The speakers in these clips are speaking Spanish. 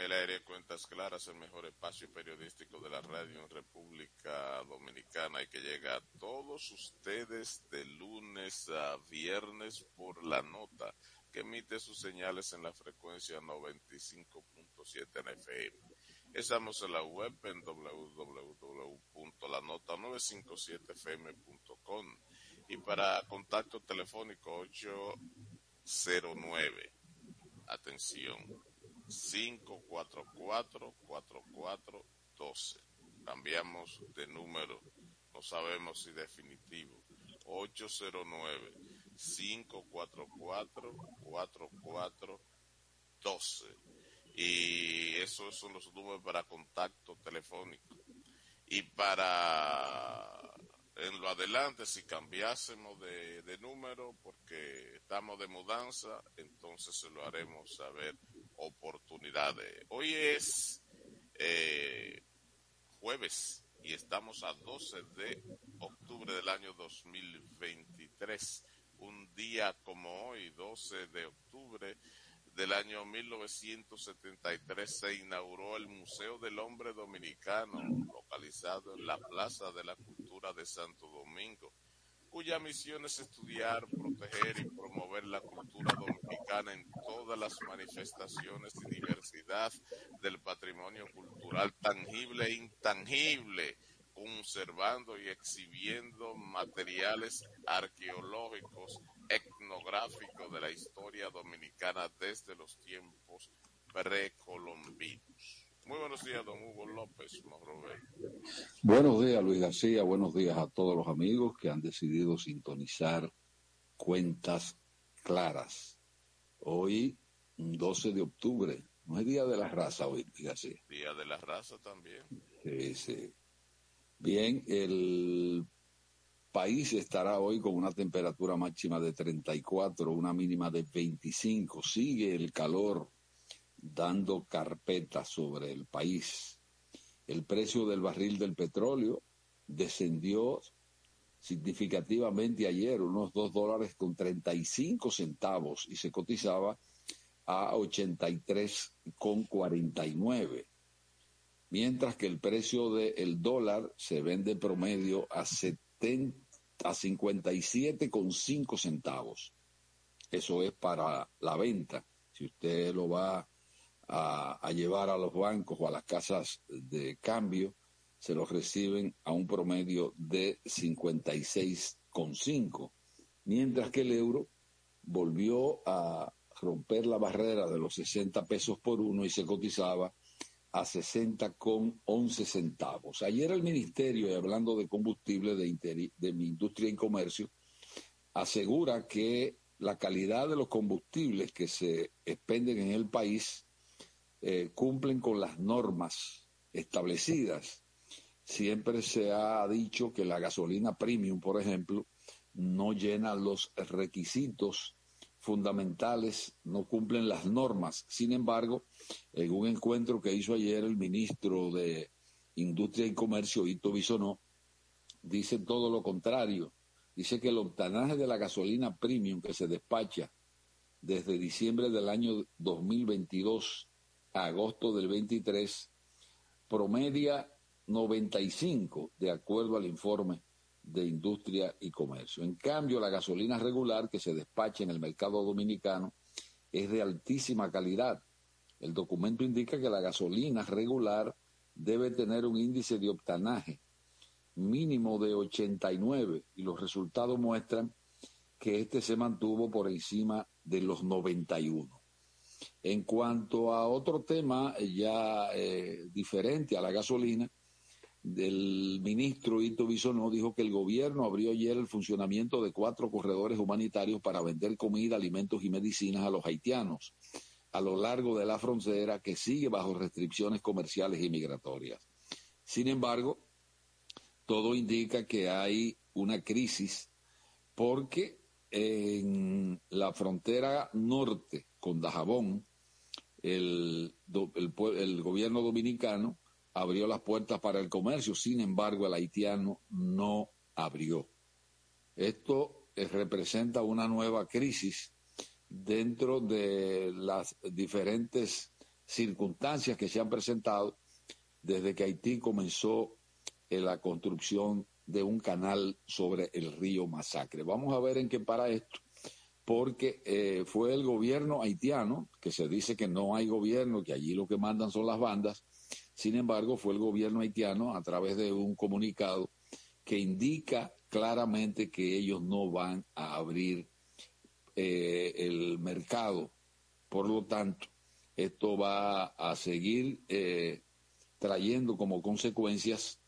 El aire, Cuentas Claras, el mejor espacio periodístico de la radio en República Dominicana y que llega a todos ustedes de lunes a viernes por la nota que emite sus señales en la frecuencia 95.7 en FM. Estamos en la web en www.lanota957fm.com y para contacto telefónico 809 atención, 544-4412. Cambiamos de número, no sabemos si definitivo. 809-544-4412. Y esos son los números para contacto telefónico. Y para en lo adelante, si cambiásemos de, de, número porque estamos de mudanza, entonces se lo haremos saber oportunidades. Hoy es eh, jueves y estamos a 12 de octubre del año 2023. Un día como hoy, 12 de octubre del año 1973, se inauguró el Museo del Hombre Dominicano, localizado en la Plaza de la Cultura de Santo Domingo, cuya misión es estudiar, proteger y promover la cultura dominicana en todas las manifestaciones y diversidad del patrimonio cultural tangible e intangible, conservando y exhibiendo materiales arqueológicos, etnográficos de la historia dominicana desde los tiempos precolombinos. Muy buenos días, don Hugo López. Buenos días, Luis García. Buenos días a todos los amigos que han decidido sintonizar cuentas claras. Hoy, 12 de octubre, no es Día de la Raza hoy, Luis García. Día de la Raza también. Sí, sí. Bien, el país estará hoy con una temperatura máxima de 34, una mínima de 25. Sigue el calor dando carpeta sobre el país. El precio del barril del petróleo descendió significativamente ayer, unos 2 dólares con 35 centavos y se cotizaba a 83 con 49. Mientras que el precio del dólar se vende promedio a, 70, a 57 con 5 centavos. Eso es para la venta. Si usted lo va a, a, llevar a los bancos o a las casas de cambio, se los reciben a un promedio de 56,5, mientras que el euro volvió a romper la barrera de los 60 pesos por uno y se cotizaba a 60 con 11 centavos. Ayer el ministerio, hablando de combustible de, de mi industria y comercio, asegura que la calidad de los combustibles que se expenden en el país eh, cumplen con las normas establecidas. Siempre se ha dicho que la gasolina premium, por ejemplo, no llena los requisitos fundamentales, no cumplen las normas. Sin embargo, en un encuentro que hizo ayer el ministro de Industria y Comercio, Ito Bisonó, dice todo lo contrario. Dice que el octanaje de la gasolina premium que se despacha desde diciembre del año 2022 a agosto del 23 promedia 95, de acuerdo al informe de Industria y Comercio. En cambio, la gasolina regular que se despacha en el mercado dominicano es de altísima calidad. El documento indica que la gasolina regular debe tener un índice de octanaje mínimo de 89 y los resultados muestran que este se mantuvo por encima de los 91. En cuanto a otro tema ya eh, diferente a la gasolina, del ministro Ito Bisonó dijo que el gobierno abrió ayer el funcionamiento de cuatro corredores humanitarios para vender comida, alimentos y medicinas a los haitianos a lo largo de la frontera que sigue bajo restricciones comerciales y migratorias. Sin embargo, todo indica que hay una crisis porque en la frontera norte con Dajabón, el, el, gobierno dominicano abrió las puertas para el comercio, sin embargo el haitiano no abrió. Esto eh, representa una nueva crisis dentro de las diferentes circunstancias que se han presentado desde que Haití comenzó en la construcción de un canal sobre el río Masacre. Vamos a ver en qué para esto, porque eh, fue el gobierno haitiano, que se dice que no hay gobierno, que allí lo que mandan son las bandas, sin embargo fue el gobierno haitiano a través de un comunicado que indica claramente que ellos no van a abrir eh, el mercado. Por lo tanto, esto va a seguir eh, trayendo como consecuencias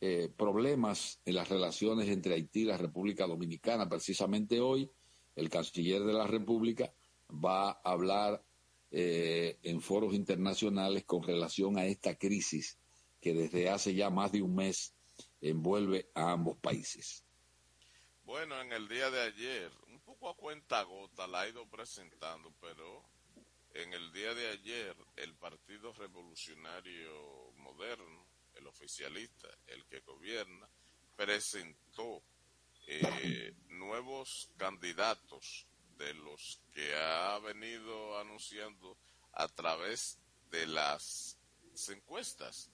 eh, problemas en las relaciones entre Haití y la República Dominicana. Precisamente hoy, el canciller de la República va a hablar eh, en foros internacionales con relación a esta crisis que desde hace ya más de un mes envuelve a ambos países. Bueno, en el día de ayer, un poco a cuenta gota la ha ido presentando, pero en el día de ayer el Partido Revolucionario Moderno el oficialista, el que gobierna, presentó eh, nuevos candidatos de los que ha venido anunciando a través de las encuestas.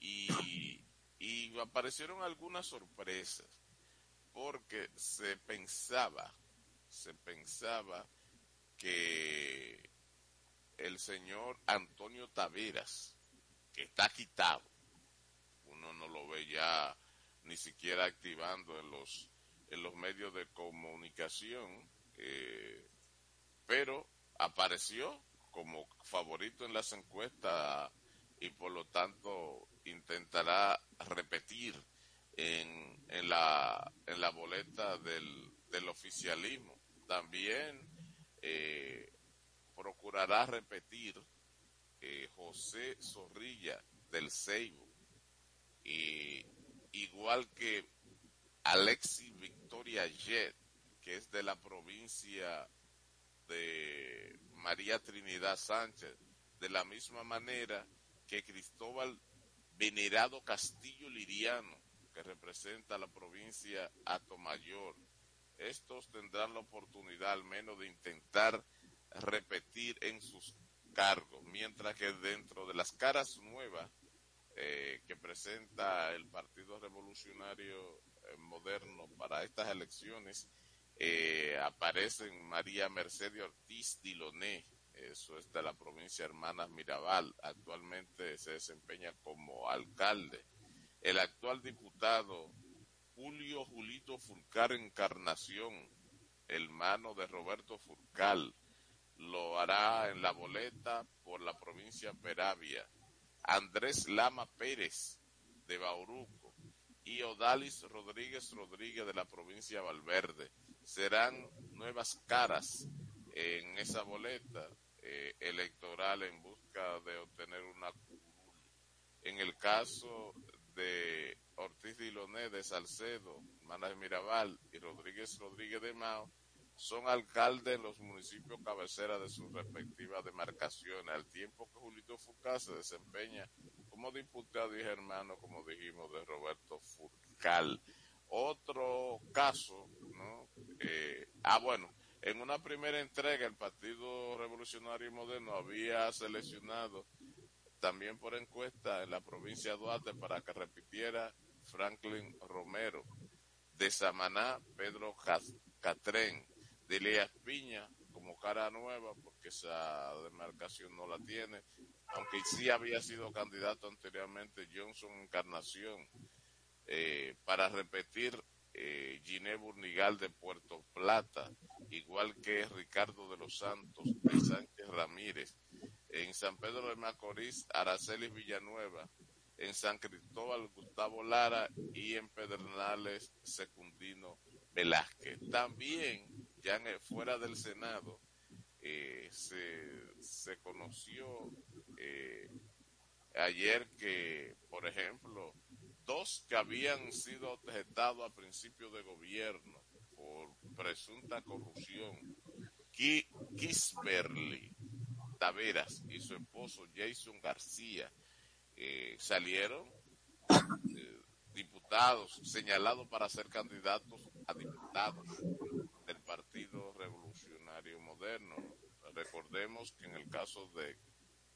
Y, y aparecieron algunas sorpresas porque se pensaba se pensaba que el señor Antonio Taveras que está quitado uno no lo ve ya ni siquiera activando en los, en los medios de comunicación, eh, pero apareció como favorito en las encuestas y por lo tanto intentará repetir en, en, la, en la boleta del, del oficialismo. También eh, procurará repetir eh, José Zorrilla del Ceibo igual que Alexi Victoria Jet, que es de la provincia de María Trinidad Sánchez, de la misma manera que Cristóbal Venerado Castillo Liriano, que representa la provincia Atomayor. Estos tendrán la oportunidad al menos de intentar repetir en sus cargos, mientras que dentro de las caras nuevas eh, que presenta el Partido Revolucionario eh, Moderno para estas elecciones, eh, aparecen María Mercedes Ortiz Diloné, eso es de la provincia Hermanas Mirabal, actualmente se desempeña como alcalde. El actual diputado Julio Julito Fulcar Encarnación, hermano de Roberto Fulcal, lo hará en la boleta por la provincia Peravia Andrés Lama Pérez de Bauruco y Odalis Rodríguez Rodríguez de la provincia de Valverde. Serán nuevas caras en esa boleta eh, electoral en busca de obtener una En el caso de Ortiz Diloné de Salcedo, Manas Mirabal y Rodríguez Rodríguez de Mao, son alcaldes en los municipios cabecera de sus respectivas demarcaciones, al tiempo que Julito Furcal se desempeña como diputado y hermano, como dijimos, de Roberto Furcal. Otro caso, ¿no? Eh, ah, bueno, en una primera entrega el Partido Revolucionario Moderno había seleccionado también por encuesta en la provincia de Duarte para que repitiera Franklin Romero, de Samaná, Pedro Catrén, de Elías Piña como cara nueva, porque esa demarcación no la tiene, aunque sí había sido candidato anteriormente Johnson Encarnación, eh, para repetir eh, Giné Burnigal de Puerto Plata, igual que Ricardo de los Santos de Sánchez Ramírez. En San Pedro de Macorís, Araceli Villanueva en San Cristóbal Gustavo Lara y en Pedernales Secundino Velázquez. También, ya fuera del Senado, eh, se, se, conoció eh, ayer que, por ejemplo, dos que habían sido objetados a principio de gobierno por presunta corrupción, Kisberly Taveras y su esposo Jason García, eh, salieron eh, diputados señalados para ser candidatos a diputados del Partido Revolucionario Moderno. Recordemos que en el caso de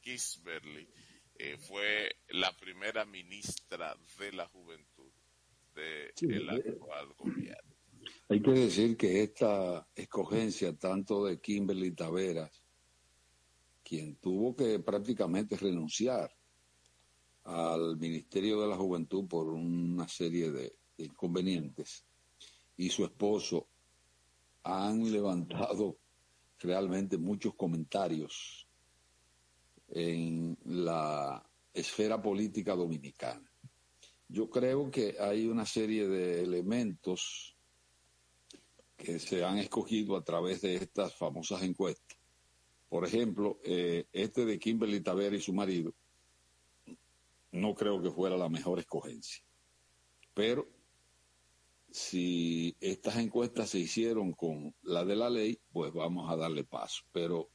Kisberly eh, fue la primera ministra de la juventud del de actual gobierno. Hay que decir que esta escogencia tanto de Kimberly Taveras, quien tuvo que prácticamente renunciar al Ministerio de la Juventud por una serie de, inconvenientes y su esposo han levantado realmente muchos comentarios en la esfera política dominicana. Yo creo que hay una serie de elementos que se han escogido a través de estas famosas encuestas. Por ejemplo, eh, este de Kimberly Tavera y su marido, no creo que fuera la mejor escogencia. Pero si estas encuestas se hicieron con la de la ley, pues vamos a darle paso. Pero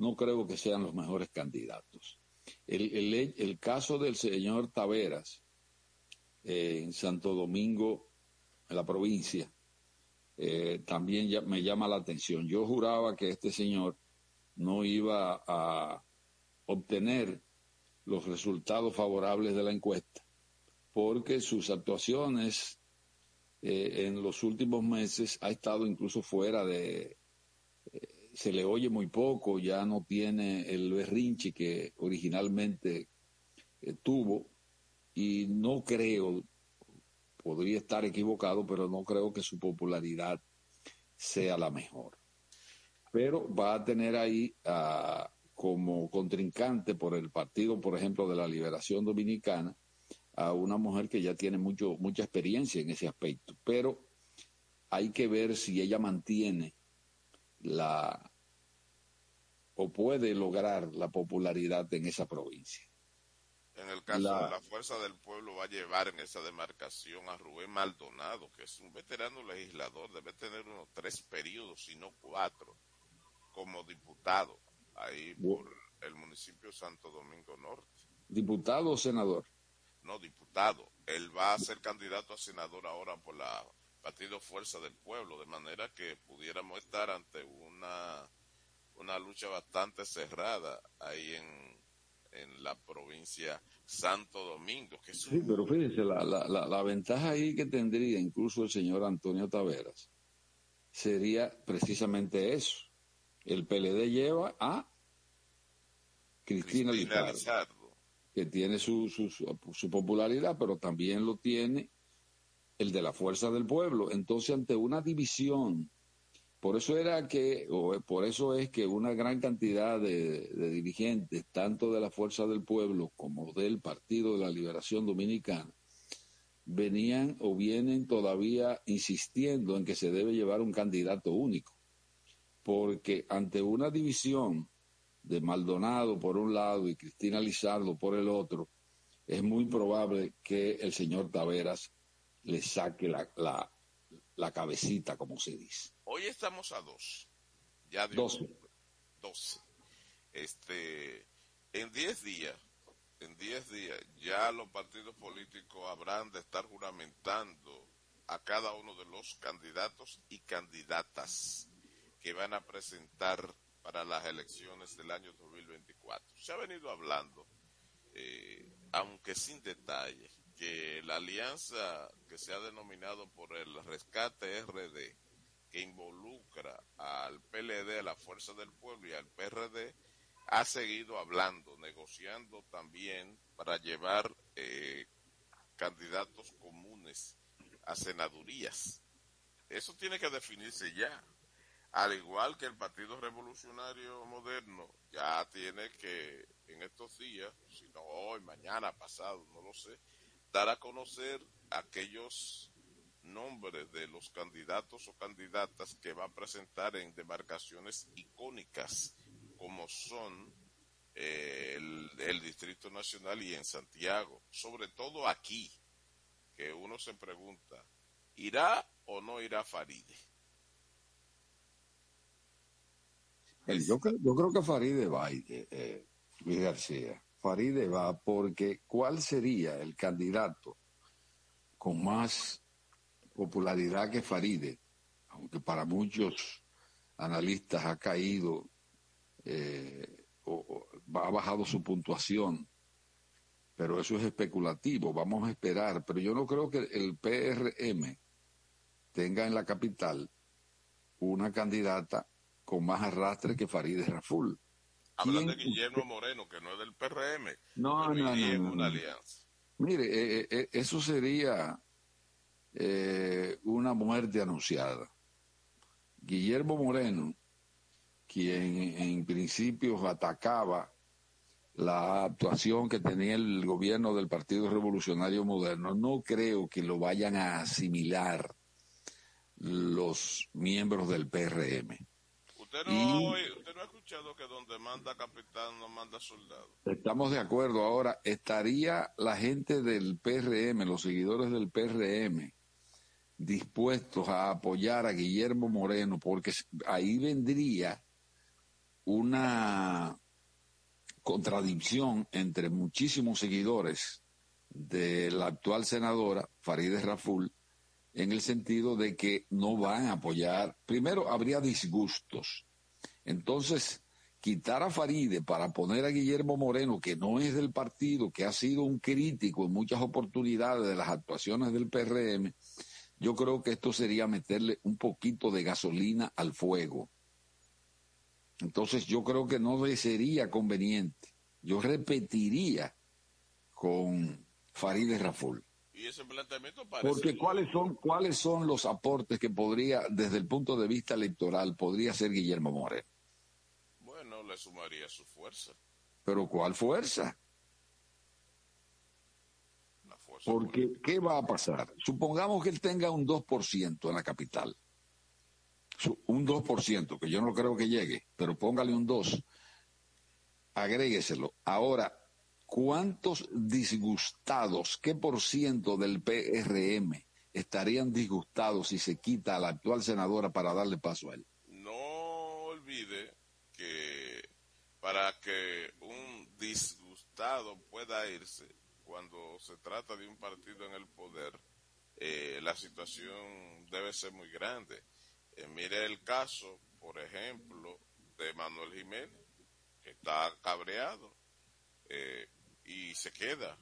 no creo que sean los mejores candidatos. El, caso del señor Taveras eh, en Santo Domingo, en la provincia, eh, también me llama la atención. Yo juraba que este señor no iba a obtener los resultados favorables de la encuesta, porque sus actuaciones eh, en los últimos meses ha estado incluso fuera de... Se le oye muy poco, ya no tiene el berrinche que originalmente eh, tuvo y no creo, podría estar equivocado, pero no creo que su popularidad sea la mejor. Pero va a tener ahí a como contrincante por el partido, por ejemplo, de la Liberación Dominicana, a una mujer que ya tiene mucho, mucha experiencia en ese aspecto. Pero hay que ver si ella mantiene la o puede lograr la popularidad en esa provincia. En el caso de la Fuerza del Pueblo va a llevar en esa demarcación a Rubén Maldonado, que es un veterano legislador, debe tener unos tres periodos, si no cuatro, como diputado ahí por el municipio Santo Domingo Norte. ¿Diputado o senador? No, diputado. Él va a ser candidato a senador ahora por la Partido Fuerza del Pueblo, de manera que pudiéramos estar ante una, una lucha bastante cerrada ahí en, en la provincia Santo Domingo. Que Sí, pero fíjense, la, la, la, la ventaja ahí que tendría incluso el señor Antonio Taveras sería precisamente eso. El PLD lleva a Cristina, Lizardo, que tiene su, su, popularidad, pero también lo tiene el de la fuerza del pueblo. Entonces, ante una división, por eso era que, o por eso es que una gran cantidad de, de dirigentes, tanto de la fuerza del pueblo como del Partido de la Liberación Dominicana, venían o vienen todavía insistiendo en que se debe llevar un candidato único, porque ante una división de Maldonado por un lado y Cristina Lizardo por el otro, es muy probable que el señor Taveras le saque la, la, la cabecita, como se dice. Hoy estamos a dos. Ya de doce. Doce. Este, en diez días, en diez días, ya los partidos políticos habrán de estar juramentando a cada uno de los candidatos y candidatas que van a presentar para las elecciones del año 2024. Se ha venido hablando, eh, aunque sin detalle, que la alianza que se ha denominado por el rescate RD, que involucra al PLD, a la Fuerza del Pueblo y al PRD, ha seguido hablando, negociando también para llevar eh, candidatos comunes a senadurías. Eso tiene que definirse ya Al igual que el Partido Revolucionario Moderno ya tiene que en estos días, si no hoy, mañana, pasado, no lo sé, dar a conocer aquellos nombres de los candidatos o candidatas que va a presentar en demarcaciones icónicas como son eh, el, Distrito Nacional y en Santiago, sobre todo aquí, que uno se pregunta, ¿irá o no irá Faride? Yo, yo creo que Faride va, eh, Luis García. Faride va porque ¿cuál sería el candidato con más popularidad que Faride? Aunque para muchos analistas ha caído eh, o, ha bajado su puntuación, pero eso es especulativo, vamos a esperar. Pero yo no creo que el PRM tenga en la capital una candidata con más arrastre que Farideh Raful. Hablan de Guillermo Moreno, que no es del PRM. No, no, no, una alianza. Mire, eh, eh, eso sería eh, una muerte anunciada. Guillermo Moreno, quien en principio atacaba la actuación que tenía el gobierno del Partido Revolucionario Moderno, no creo que lo vayan a asimilar los miembros del PRM. Usted no, usted no ha escuchado que donde manda capitán no manda soldado. Estamos de acuerdo. Ahora, ¿estaría la gente del PRM, los seguidores del PRM, dispuestos a apoyar a Guillermo Moreno? Porque ahí vendría una contradicción entre muchísimos seguidores de la actual senadora Farideh Raful en el sentido de que no van a apoyar, primero habría disgustos. Entonces, quitar a Faride para poner a Guillermo Moreno, que no es del partido, que ha sido un crítico en muchas oportunidades de las actuaciones del PRM, yo creo que esto sería meterle un poquito de gasolina al fuego. Entonces yo creo que no sería conveniente. Yo repetiría con Farideh Raful. Y ese planteamiento parece Porque cuáles son, cuáles son los aportes que podría, desde el punto de vista electoral, podría hacer Guillermo Moreno. Bueno, le sumaría su fuerza. Pero ¿cuál fuerza? La fuerza Porque, ¿qué va a pasar? Supongamos que él tenga un 2% en la capital. Un 2%, que yo no creo que llegue, pero póngale un 2. Agrégueselo. Ahora, ¿cuántos disgustados, qué por ciento del PRM estarían disgustados si se quita a la actual senadora para darle paso a él? No olvide que para que un disgustado pueda irse cuando se trata de un partido en el poder, eh, la situación debe ser muy grande. Eh, mire el caso, por ejemplo, de Manuel Jiménez, que está cabreado. Eh, y se queda.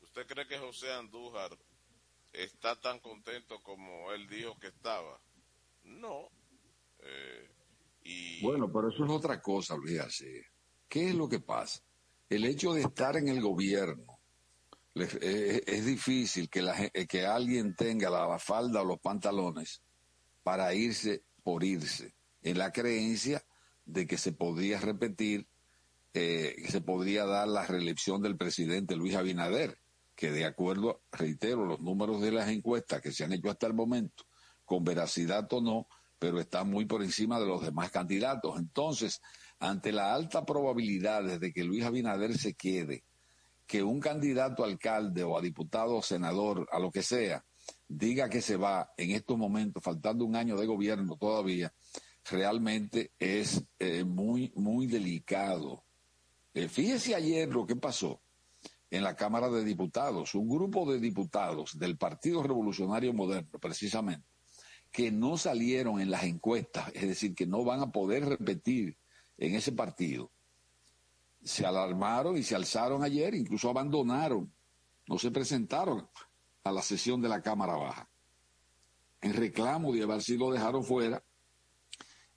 ¿Usted cree que José Andújar está tan contento como él dijo que estaba? No. Eh, y... Bueno, pero eso es otra cosa, Luis ¿Qué es lo que pasa? El hecho de estar en el gobierno eh, es, difícil que, la, que alguien tenga la falda o los pantalones para irse por irse, en la creencia de que se podría repetir eh, se podría dar la reelección del presidente Luis Abinader, que de acuerdo, reitero, los números de las encuestas que se han hecho hasta el momento, con veracidad o no, pero está muy por encima de los demás candidatos. Entonces, ante la alta probabilidad de que Luis Abinader se quede, que un candidato a alcalde o a diputado o senador, a lo que sea, diga que se va en estos momentos, faltando un año de gobierno todavía, realmente es eh, muy, muy delicado eh, fíjese ayer lo que pasó en la Cámara de Diputados, un grupo de diputados del Partido Revolucionario Moderno, precisamente, que no salieron en las encuestas, es decir, que no van a poder repetir en ese partido, se alarmaron y se alzaron ayer, incluso abandonaron, no se presentaron a la sesión de la Cámara Baja, en reclamo de haber sido dejaron fuera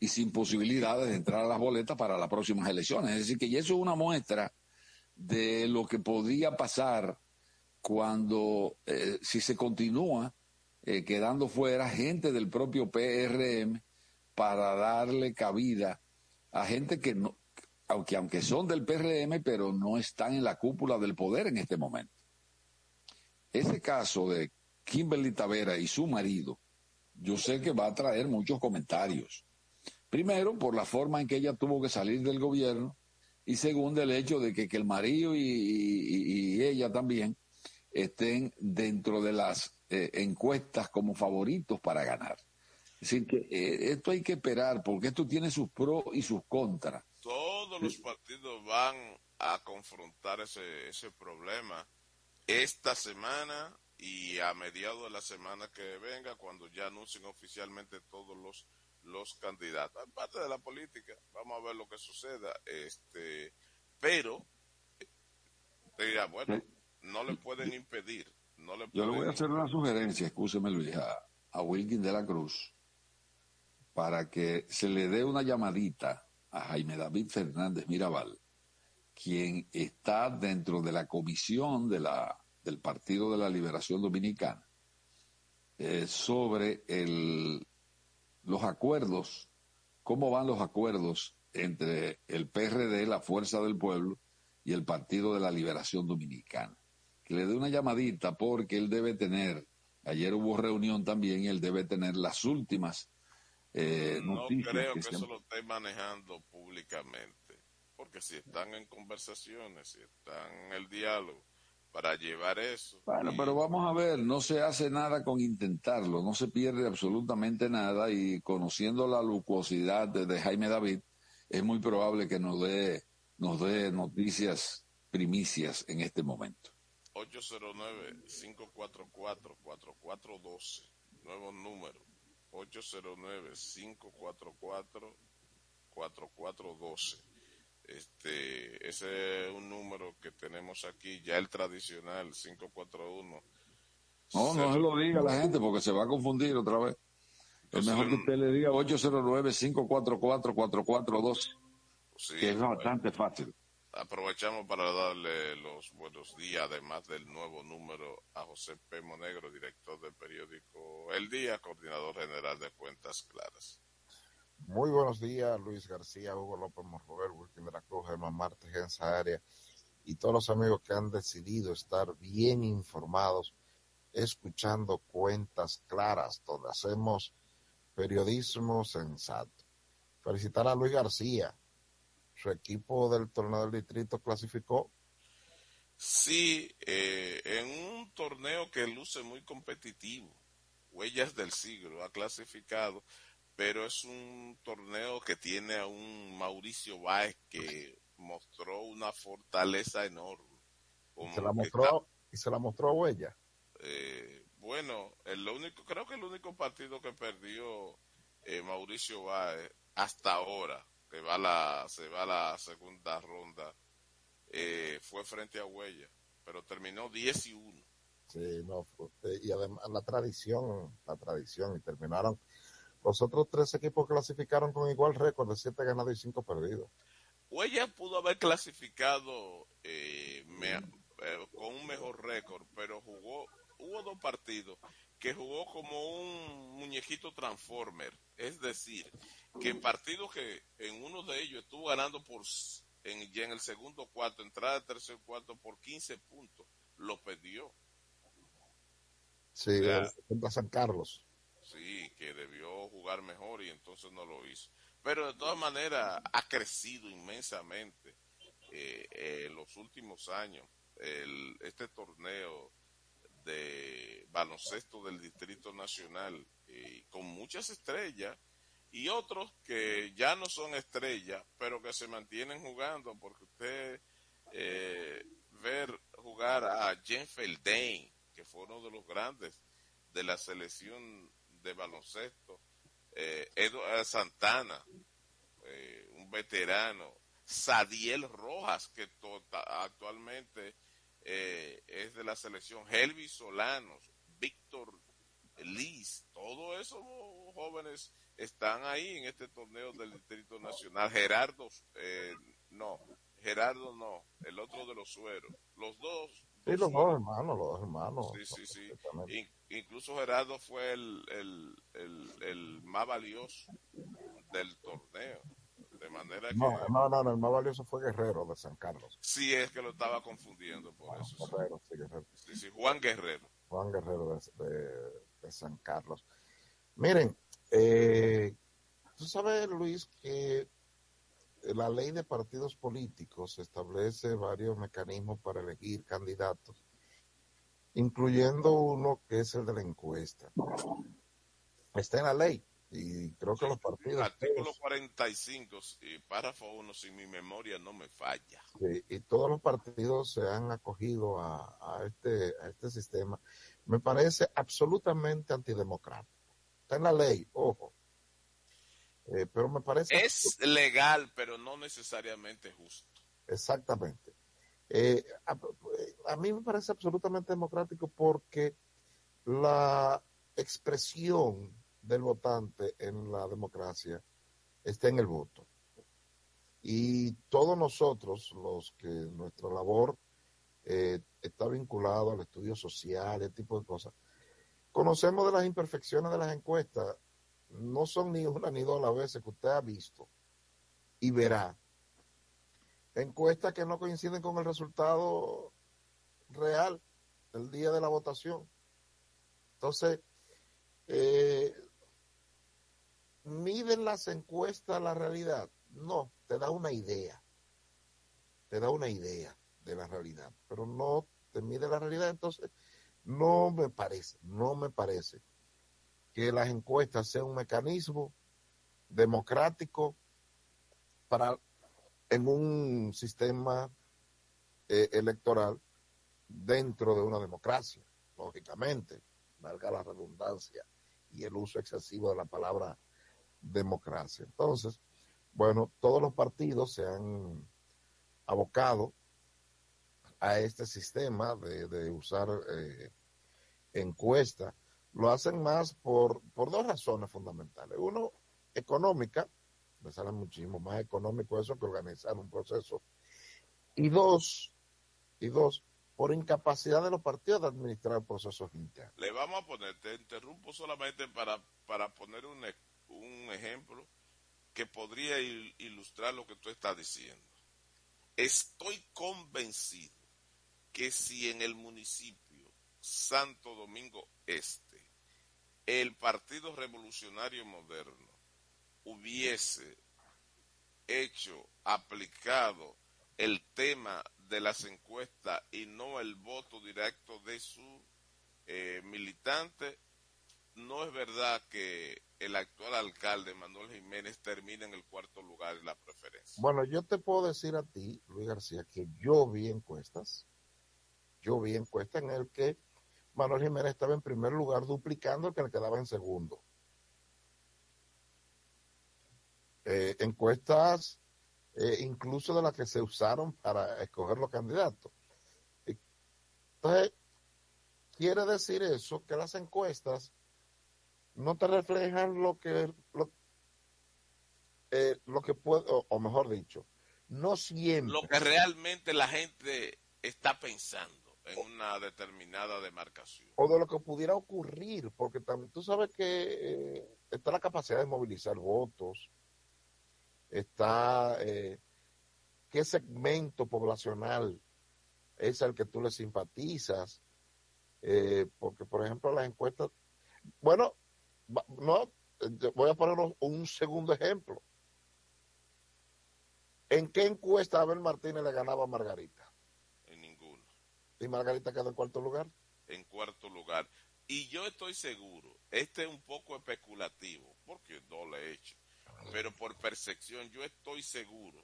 y sin posibilidades de entrar a las boletas para las próximas elecciones. Es decir, que eso es una muestra de lo que podría pasar cuando, eh, si se continúa eh, quedando fuera gente del propio PRM para darle cabida a gente que no, aunque, aunque son del PRM, pero no están en la cúpula del poder en este momento. Ese caso de Kimberly Tavera y su marido, yo sé que va a traer muchos comentarios. Primero, por la forma en que ella tuvo que salir del gobierno, y segundo, el hecho de que, el marido y, ella también estén dentro de las eh, encuestas como favoritos para ganar. Es decir, que eh, esto hay que esperar, porque esto tiene sus pros y sus contras. Todos los partidos van a confrontar ese, ese problema esta semana y a mediados de la semana que venga, cuando ya anuncien oficialmente todos los los candidatos. Aparte de la política, vamos a ver lo que suceda. Este, pero, diga, bueno, no le pueden impedir. No le Yo le voy a hacer una sugerencia, escúcheme Luis, a, a Wilkin de la Cruz, para que se le dé una llamadita a Jaime David Fernández Mirabal, quien está dentro de la comisión de la, del Partido de la Liberación Dominicana, eh, sobre el los acuerdos, cómo van los acuerdos entre el PRD, la Fuerza del Pueblo, y el Partido de la Liberación Dominicana. Que le dé una llamadita porque él debe tener, ayer hubo reunión también y él debe tener las últimas eh, no creo que, eso lo esté manejando públicamente, porque si están en conversaciones, si están en el diálogo, para llevar eso. Bueno, pero vamos a ver, no se hace nada con intentarlo, no se pierde absolutamente nada y conociendo la lucuosidad de, Jaime David, es muy probable que nos dé, nos dé noticias primicias en este momento. 809-544-4412, nuevo número, 809-544-4412. Este, ese es un número que tenemos aquí, ya el tradicional 541. No, no se lo diga a la gente porque se va a confundir otra vez. Es mejor que usted le diga 809-544-4412, que es bastante fácil. Aprovechamos para darle los buenos días, además del nuevo número, a José P. Monegro, director del periódico El Día, coordinador general de Cuentas Claras. Muy buenos días, Luis García, Hugo López Morrover, Wilkin de la Cruz, Germán Martes, en esa área y todos los amigos que han decidido estar bien informados, escuchando cuentas claras, donde hacemos periodismo sensato. Felicitar a Luis García. Su equipo del torneo del distrito clasificó. Sí, eh, en un torneo que luce muy competitivo. Huellas del siglo ha clasificado pero es un torneo que tiene a un Mauricio Báez que mostró una fortaleza enorme. ¿Y se la mostró, ¿Y se la mostró a Huella? Eh, bueno, el único, creo que el único partido que perdió eh, Mauricio Báez hasta ahora, que va la, se va a la segunda ronda, eh, fue frente a Huella, pero terminó 10 y 1. Sí, no, y además la tradición, la tradición, y terminaron los otros tres equipos clasificaron con igual récord de siete ganados y cinco perdidos. Huella pudo haber clasificado eh, eh, con un mejor récord, pero jugó, hubo dos partidos que jugó como un muñequito transformer, es decir, que en partidos que en uno de ellos estuvo ganando por en, ya en el segundo cuarto, entrada de tercer cuarto por 15 puntos, lo perdió. Sí, contra San Carlos sí, que debió jugar mejor y entonces no lo hizo. Pero de todas maneras ha crecido inmensamente eh, en los últimos años el, este torneo de baloncesto del Distrito Nacional con muchas estrellas y otros que ya no son estrellas, pero que se mantienen jugando porque usted eh, ver jugar a Jen Feldain, que fue uno de los grandes de la selección de baloncesto, eh, Santana, eh, un veterano, Sadiel Rojas, que actualmente eh, es de la selección, Helvi Solanos, Víctor Liz, todos esos jóvenes están ahí en este torneo del Distrito Nacional. Gerardo, eh, no, Gerardo no, el otro de los sueros. Los dos. Sí, los dos hermanos, los dos hermanos. Sí, sí, sí incluso Gerardo fue el, el, el, más valioso del torneo. De manera No, que no, no, no, el más valioso fue Guerrero de San Carlos. sí es que lo estaba confundiendo por eso. Guerrero, sí, Guerrero. Sí, sí, Juan Guerrero. Juan Guerrero de, de- de San Carlos. Miren, eh, tú sabes, Luis, que la ley de partidos políticos establece varios mecanismos para elegir candidatos, incluyendo uno que es el de la encuesta. Está en la ley y creo que los partidos... Artículo todos- 45, y párrafo 1, si mi memoria no me falla. Sí, y todos los partidos se han acogido a, a este, a este sistema. Me parece absolutamente antidemocrático. Está en la ley, ojo. Eh, pero me parece Es legal, pero no necesariamente justo. exactamente. Eh, a, a mí me parece absolutamente democrático porque la expresión del votante en la democracia está en el voto. Y todos nosotros, los que nuestra labor eh, está vinculado al estudio social, ese tipo de cosas, conocemos de las imperfecciones de las encuestas. No son ni una ni dos a la vez que usted ha visto y verá. Encuestas que no coinciden con el resultado real el día de la votación. Entonces, eh, ¿miden las encuestas la realidad? No, te da una idea. Te da una idea de la realidad, pero no te mide la realidad. Entonces, no me parece, no me parece que las encuestas sean un mecanismo democrático para en un sistema eh, electoral dentro de una democracia, lógicamente, valga la redundancia y el uso excesivo de la palabra democracia. Entonces, bueno, todos los partidos se han abocado a este sistema de, de usar eh, encuestas. Lo hacen más por, por dos razones fundamentales. Uno, económica, les sale muchísimo más económico eso que organizar un proceso. Y dos, y dos, por incapacidad de los partidos de administrar procesos internos. Le vamos a poner, te interrumpo solamente para, para poner un, un ejemplo que podría il- ilustrar lo que tú estás diciendo. Estoy convencido que si en el municipio Santo Domingo Este el Partido Revolucionario Moderno hubiese hecho, aplicado el tema de las encuestas y no el voto directo de su eh, militante, no es verdad que el actual alcalde Manuel Jiménez termine en el cuarto lugar en la preferencia. Bueno, yo te puedo decir a ti, Luis García, que yo vi encuestas, yo vi encuestas en el que Manuel Jiménez estaba en primer lugar duplicando el que le quedaba en segundo. Eh, encuestas eh, incluso de las que se usaron para escoger los candidatos. Entonces, quiere decir eso que las encuestas no te reflejan lo que lo, eh, lo que puede, o, o mejor dicho, no siempre. Lo que realmente la gente está pensando en una determinada demarcación. o de lo que pudiera ocurrir, porque también tú sabes que eh, está la capacidad de movilizar votos, está eh, qué segmento poblacional es al que tú le simpatizas, eh, porque por ejemplo las encuestas, bueno, no, voy a poner un segundo ejemplo. ¿En qué encuesta Abel Martínez le ganaba a Margarita? Y Margarita quedó en cuarto lugar. En cuarto lugar. Y yo estoy seguro, este es un poco especulativo, porque no lo he hecho, pero por percepción yo estoy seguro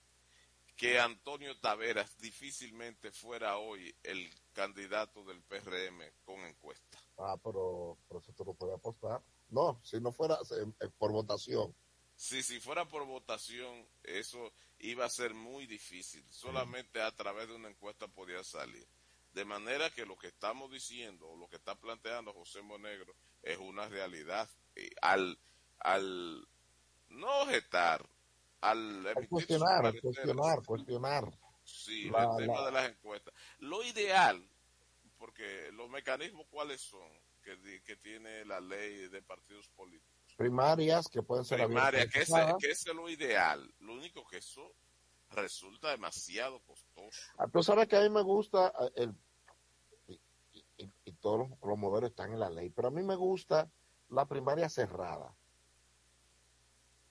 que Antonio Taveras difícilmente fuera hoy el candidato del PRM con encuesta. Ah, pero por eso tú lo puedes apostar. No, si no fuera eh, eh, por votación. Si, si fuera por votación, eso iba a ser muy difícil. Solamente a través de una encuesta podía salir. De manera que lo que estamos diciendo, o lo que está planteando José Monegro, es una realidad. Y al, al no objetar, al su cuestionar, parecer, cuestionar, cuestionar. Sí, La- el tema la- de las encuestas. Lo ideal, porque los mecanismos cuáles son que, que tiene la ley de partidos políticos, primarias que pueden ser primarias, que, que es lo ideal. Lo único que eso resulta demasiado costoso. Ah, tú sabes que a mí me gusta ah, el y, todos los, modelos están en la ley, pero a mí me gusta la primaria cerrada.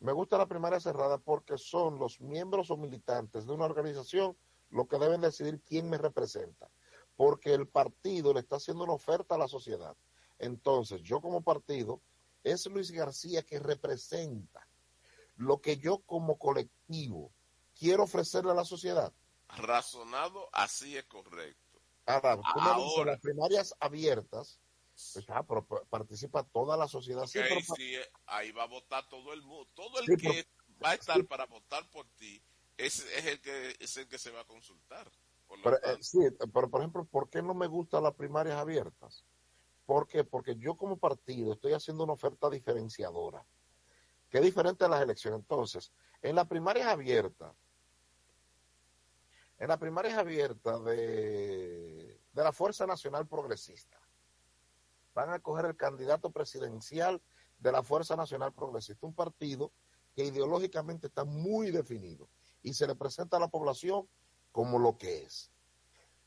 Me gusta la primaria cerrada porque son los miembros o militantes de una organización los que deben decidir quién me representa, porque el partido le está haciendo una oferta a la sociedad. Entonces, yo como partido, es Luis García que representa lo que yo como colectivo quiero ofrecerle a la sociedad. Razonado, así es correcto. Ahora, las primarias abiertas, pues, ah, participa toda la sociedad. Sí, ahí va a votar todo el mundo. Todo el que va a estar para votar por ti es, es, el que, es el que se va a consultar. pero, eh, sí, pero por ejemplo, ¿por qué no me gustan las primarias abiertas? ¿Por qué? Porque yo como partido estoy haciendo una oferta diferenciadora, que es diferente a las elecciones. Entonces, en las primarias abiertas, en las primarias abiertas de, de la Fuerza Nacional Progresista, van a coger el candidato presidencial de la Fuerza Nacional Progresista, un partido que ideológicamente está muy definido y se le presenta a la población como lo que es.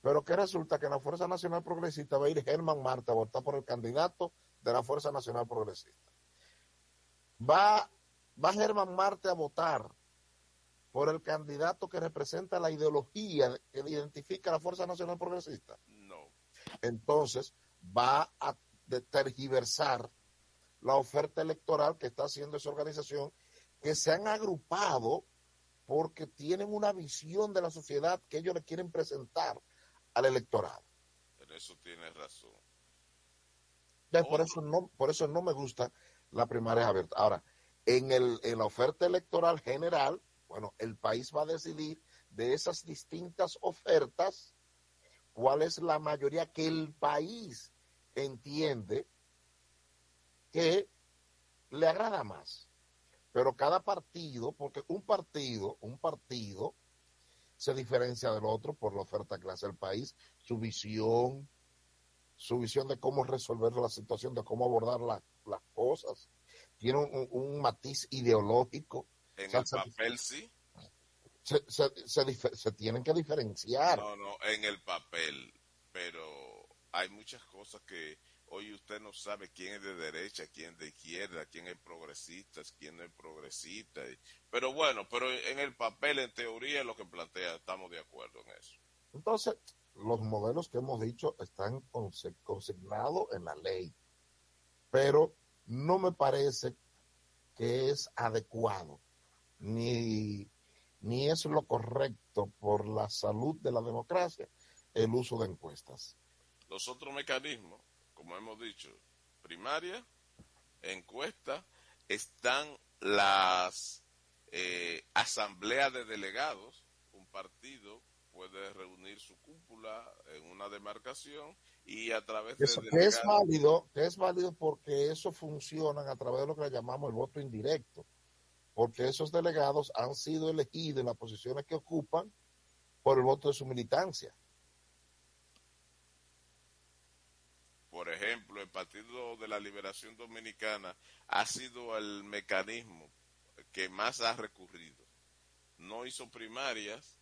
Pero que resulta que en la Fuerza Nacional Progresista va a ir Germán Marta a votar por el candidato de la Fuerza Nacional Progresista. Va, va Germán Marte a votar por el candidato que representa la ideología que identifica a la Fuerza Nacional Progresista. No. Entonces va a tergiversar la oferta electoral que está haciendo esa organización, que se han agrupado porque tienen una visión de la sociedad que ellos le quieren presentar al electorado. Pero eso tiene razón. por, eso no, por eso no me gusta la primaria abierta. Ahora, en, el, en la oferta electoral general, bueno, el país va a decidir de esas distintas ofertas cuál es la mayoría que el país entiende que le agrada más. Pero cada partido, porque un partido, un partido se diferencia del otro por la oferta que le hace el país, su visión, su visión de cómo resolver la situación, de cómo abordar las cosas. Tiene un, matiz ideológico. En el papel sí. Se, se, tienen que diferenciar. No, no, en el papel, pero hay muchas cosas que hoy usted no sabe quién es de derecha, quién es de izquierda, quién es progresista, quién no es progresista. Pero bueno, pero en el papel, en teoría, lo que plantea, estamos de acuerdo en eso. Entonces, los modelos que hemos dicho están consignados en la ley, pero no me parece que es adecuado, ni, ni es lo correcto por la salud de la democracia el uso de encuestas. Los otros mecanismos como hemos dicho, primaria, encuesta, están las eh, asambleas de delegados, un partido puede reunir su cúpula en una demarcación y a través de eso, que es válido que es válido porque eso funciona a través de lo que llamamos el voto indirecto porque esos delegados han sido elegidos en las posiciones que ocupan por el voto de su militancia por ejemplo, el Partido de la Liberación Dominicana ha sido el mecanismo que más ha recurrido. No hizo primarias,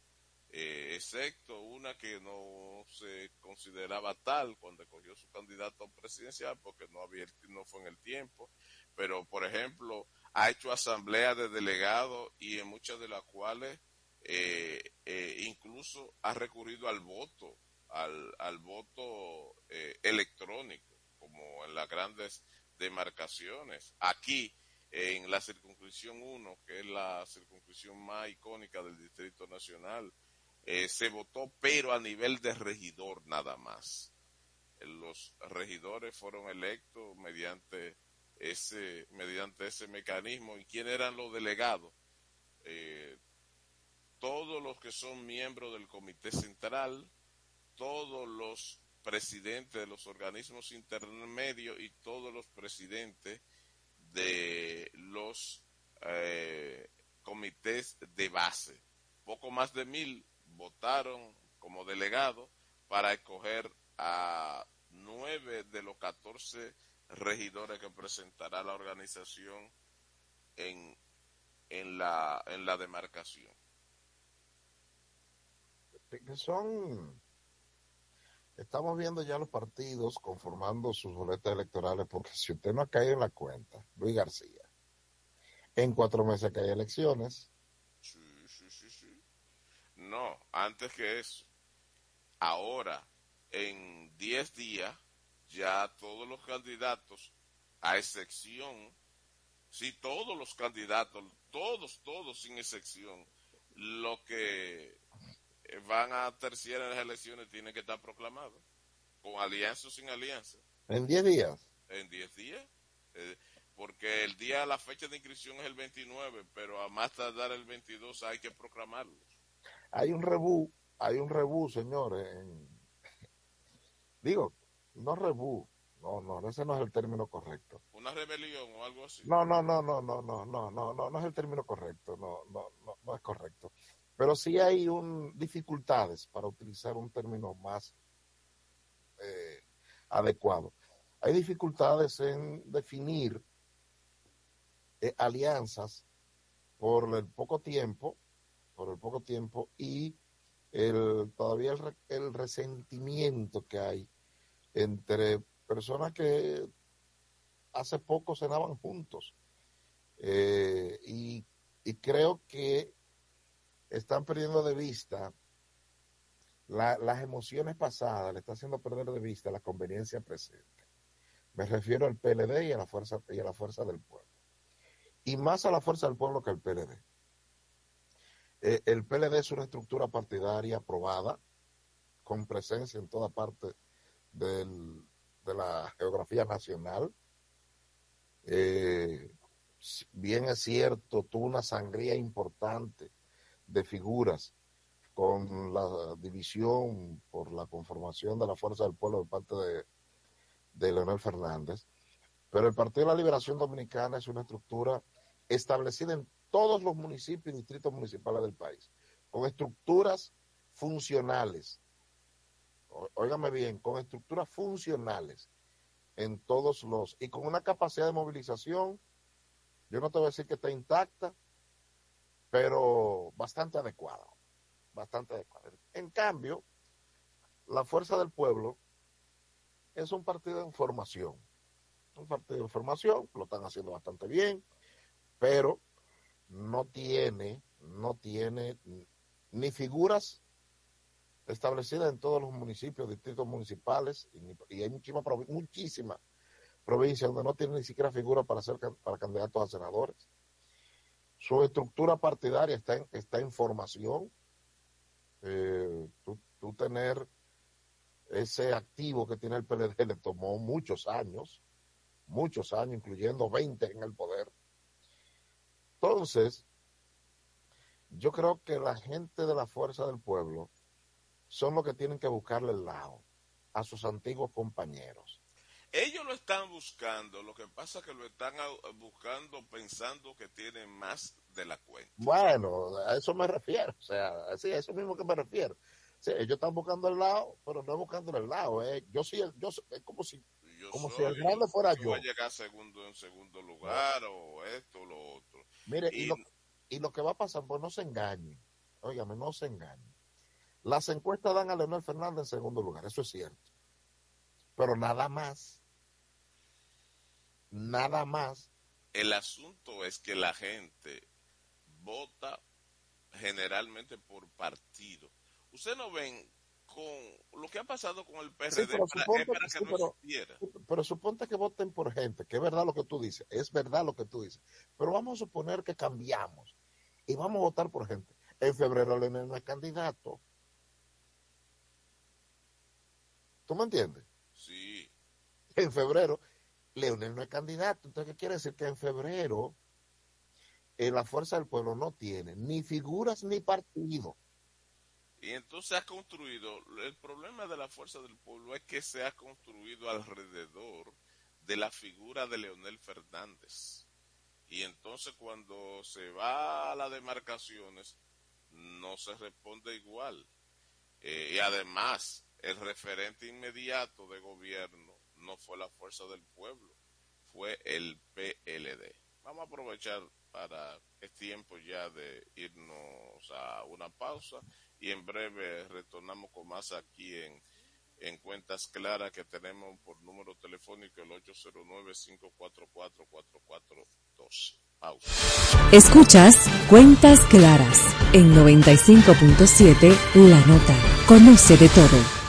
eh, excepto una que no se consideraba tal cuando cogió su candidato presidencial porque no había no fue en el tiempo pero por ejemplo ha hecho asamblea de delegados y en muchas de las cuales eh, eh, incluso ha recurrido al voto al, al voto eh, electrónico, como en las grandes demarcaciones. Aquí, en la circunscripción 1, que es la circunscripción más icónica del Distrito Nacional, eh, se votó, pero a nivel de regidor nada más. Los regidores fueron electos mediante ese, mediante ese mecanismo. ¿Y quién eran los delegados? Eh, todos los que son miembros del Comité Central, todos los presidentes de los organismos intermedios y todos los presidentes de los eh, comités de base. Poco más de mil votaron como delegados para escoger a nueve de los catorce regidores que presentará la organización en, en, la, en la demarcación. Que son, estamos viendo ya los partidos conformando sus boletas electorales, porque si usted no ha caído en la cuenta, Luis García, en cuatro meses que hay elecciones. Sí, sí, sí, sí. No, antes que eso, ahora, en diez días, ya todos los candidatos, a excepción, si todos los candidatos, todos, todos sin excepción, lo que van a terciar en las elecciones tienen que estar proclamados, con alianza o sin alianza. ¿En 10 días? En 10 días. Eh, porque el día, la fecha de inscripción es el 29, pero a más tardar el 22 hay que proclamarlo. Hay un rebú, hay un rebú, señores. Digo, no rebú, no, no, ese no es el término correcto. ¿Una rebelión o algo así? No, no, no, no, no, no, no, no, no, no es el término correcto, no, no, no, no es correcto. Pero sí hay un, dificultades, para utilizar un término más eh, adecuado. Hay dificultades en definir eh, alianzas por el poco tiempo, por el poco tiempo y el, todavía el, el resentimiento que hay entre personas que hace poco cenaban juntos. Eh, y, creo que están perdiendo de vista la, las emociones pasadas, le está haciendo perder de vista la conveniencia presente. Me refiero al PLD y a la fuerza, y a la fuerza del pueblo. Y más a la fuerza del pueblo que al PLD. Eh, el PLD es una estructura partidaria aprobada, con presencia en toda parte de la geografía nacional. Eh, bien es cierto, tuvo una sangría importante de figuras con la división por la conformación de la Fuerza del Pueblo de parte de, de Leonel Fernández, pero el Partido de la Liberación Dominicana es una estructura establecida en todos los municipios y distritos municipales del país, con estructuras funcionales, óigame bien, con estructuras funcionales en todos los, y con una capacidad de movilización, yo no te voy a decir que está intacta, pero bastante adecuada, bastante adecuada. En cambio, la Fuerza del Pueblo es un partido de formación, un partido de formación, lo están haciendo bastante bien, pero no tiene, no tiene ni figuras establecidas en todos los municipios, distritos municipales, y, hay muchísimas muchísima provincias donde no tienen ni siquiera figura para ser para candidatos a senadores. Su estructura partidaria está en, está en formación. Eh, tú, tener ese activo que tiene el PLD le tomó muchos años, muchos años, incluyendo 20 en el poder. Entonces, yo creo que la gente de la fuerza del pueblo son los que tienen que buscarle el lado a sus antiguos compañeros. Ellos lo están buscando, lo que pasa es que lo están buscando pensando que tienen más de la cuenta. Bueno, a eso me refiero, o sea, sí, a eso mismo que me refiero. Sí, ellos están buscando el lado, pero no buscando el lado. Eh. Yo sí, yo, es como si, yo como soy, si el grande fuera yo. yo. Voy a llegar segundo en segundo lugar no. o esto o lo otro. Mire, y, y, lo, y lo que va a pasar, pues no se engañen. Óigame, no se engañen. Las encuestas dan a Leonel Fernández en segundo lugar, eso es cierto. Pero nada más. Nada más. El asunto es que la gente vota generalmente por partido. Usted no ven con lo que ha pasado con el PRD sí, pero para, suponte, para que sí, no pero, pero suponte que voten por gente, que es verdad lo que tú dices, es verdad lo que tú dices. Pero vamos a suponer que cambiamos y vamos a votar por gente. En febrero Leonel no es candidato. ¿Tú me entiendes? Sí. En febrero, Leonel no es candidato. Entonces, ¿qué quiere decir? Que en febrero eh, la Fuerza del Pueblo no tiene ni figuras ni partido. Y entonces ha construido, el problema de la Fuerza del Pueblo es que se ha construido alrededor de la figura de Leonel Fernández. Y entonces cuando se va a las demarcaciones, no se responde igual. Eh, y además, el referente inmediato de gobierno no fue la fuerza del pueblo, fue el PLD. Vamos a aprovechar para es tiempo ya de irnos a una pausa y en breve retornamos con más aquí en, en Cuentas Claras que tenemos por número telefónico el 809-544-4412. Pausa. Escuchas Cuentas Claras en 95.7 La Nota. Conoce de todo.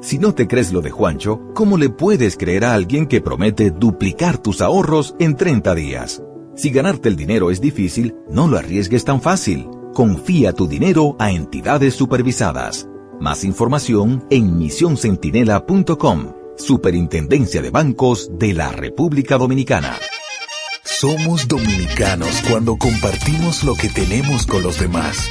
Si no te crees lo de Juancho, ¿cómo le puedes creer a alguien que promete duplicar tus ahorros en 30 días? Si ganarte el dinero es difícil, no lo arriesgues tan fácil. Confía tu dinero a entidades supervisadas. Más información en misioncentinela.com. Superintendencia de Bancos de la República Dominicana. Somos dominicanos cuando compartimos lo que tenemos con los demás,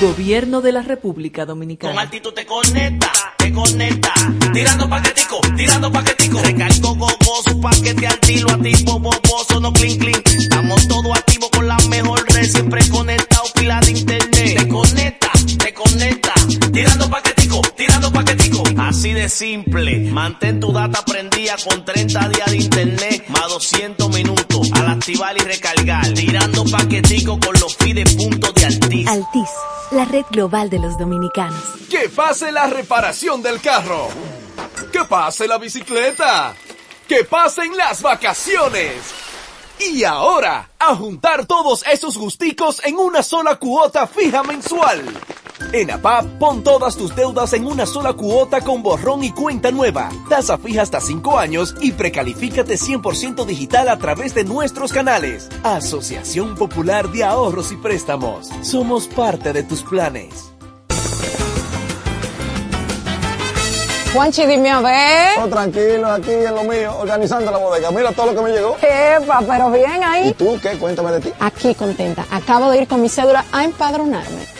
Gobierno de la República Dominicana. Con altitud te conecta, te conecta. Tirando paquetico, tirando paquetico. Recargo gogoso, paquete al tiro, activo, boboso, no clean clean. Estamos todos activos con la mejor red, siempre conectado, pila de internet. Te conecta, te conecta. Tirando paquetico, tirando paquetico. Así de simple, mantén tu data prendida con 30 días de internet, más 200 minutos. Al activar y recargar, tirando paquetico con los fides puntos de Altis. Altis, la red global de los dominicanos. Que pase la reparación del carro. Que pase la bicicleta. Que pasen las vacaciones. Y ahora, a juntar todos esos gusticos en una sola cuota fija mensual. En APAP, pon todas tus deudas en una sola cuota con borrón y cuenta nueva. Tasa fija hasta 5 años y precalifícate 100% digital a través de nuestros canales. Asociación Popular de Ahorros y Préstamos. Somos parte de tus planes. Juanchi, dime a ver. Oh, tranquilo, aquí en lo mío, organizando la bodega. Mira todo lo que me llegó. Epa, pero bien ahí. ¿Y tú qué? Cuéntame de ti. Aquí contenta. Acabo de ir con mi cédula a empadronarme.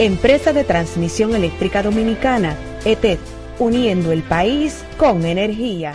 Empresa de Transmisión Eléctrica Dominicana, ETED, uniendo el país con energía.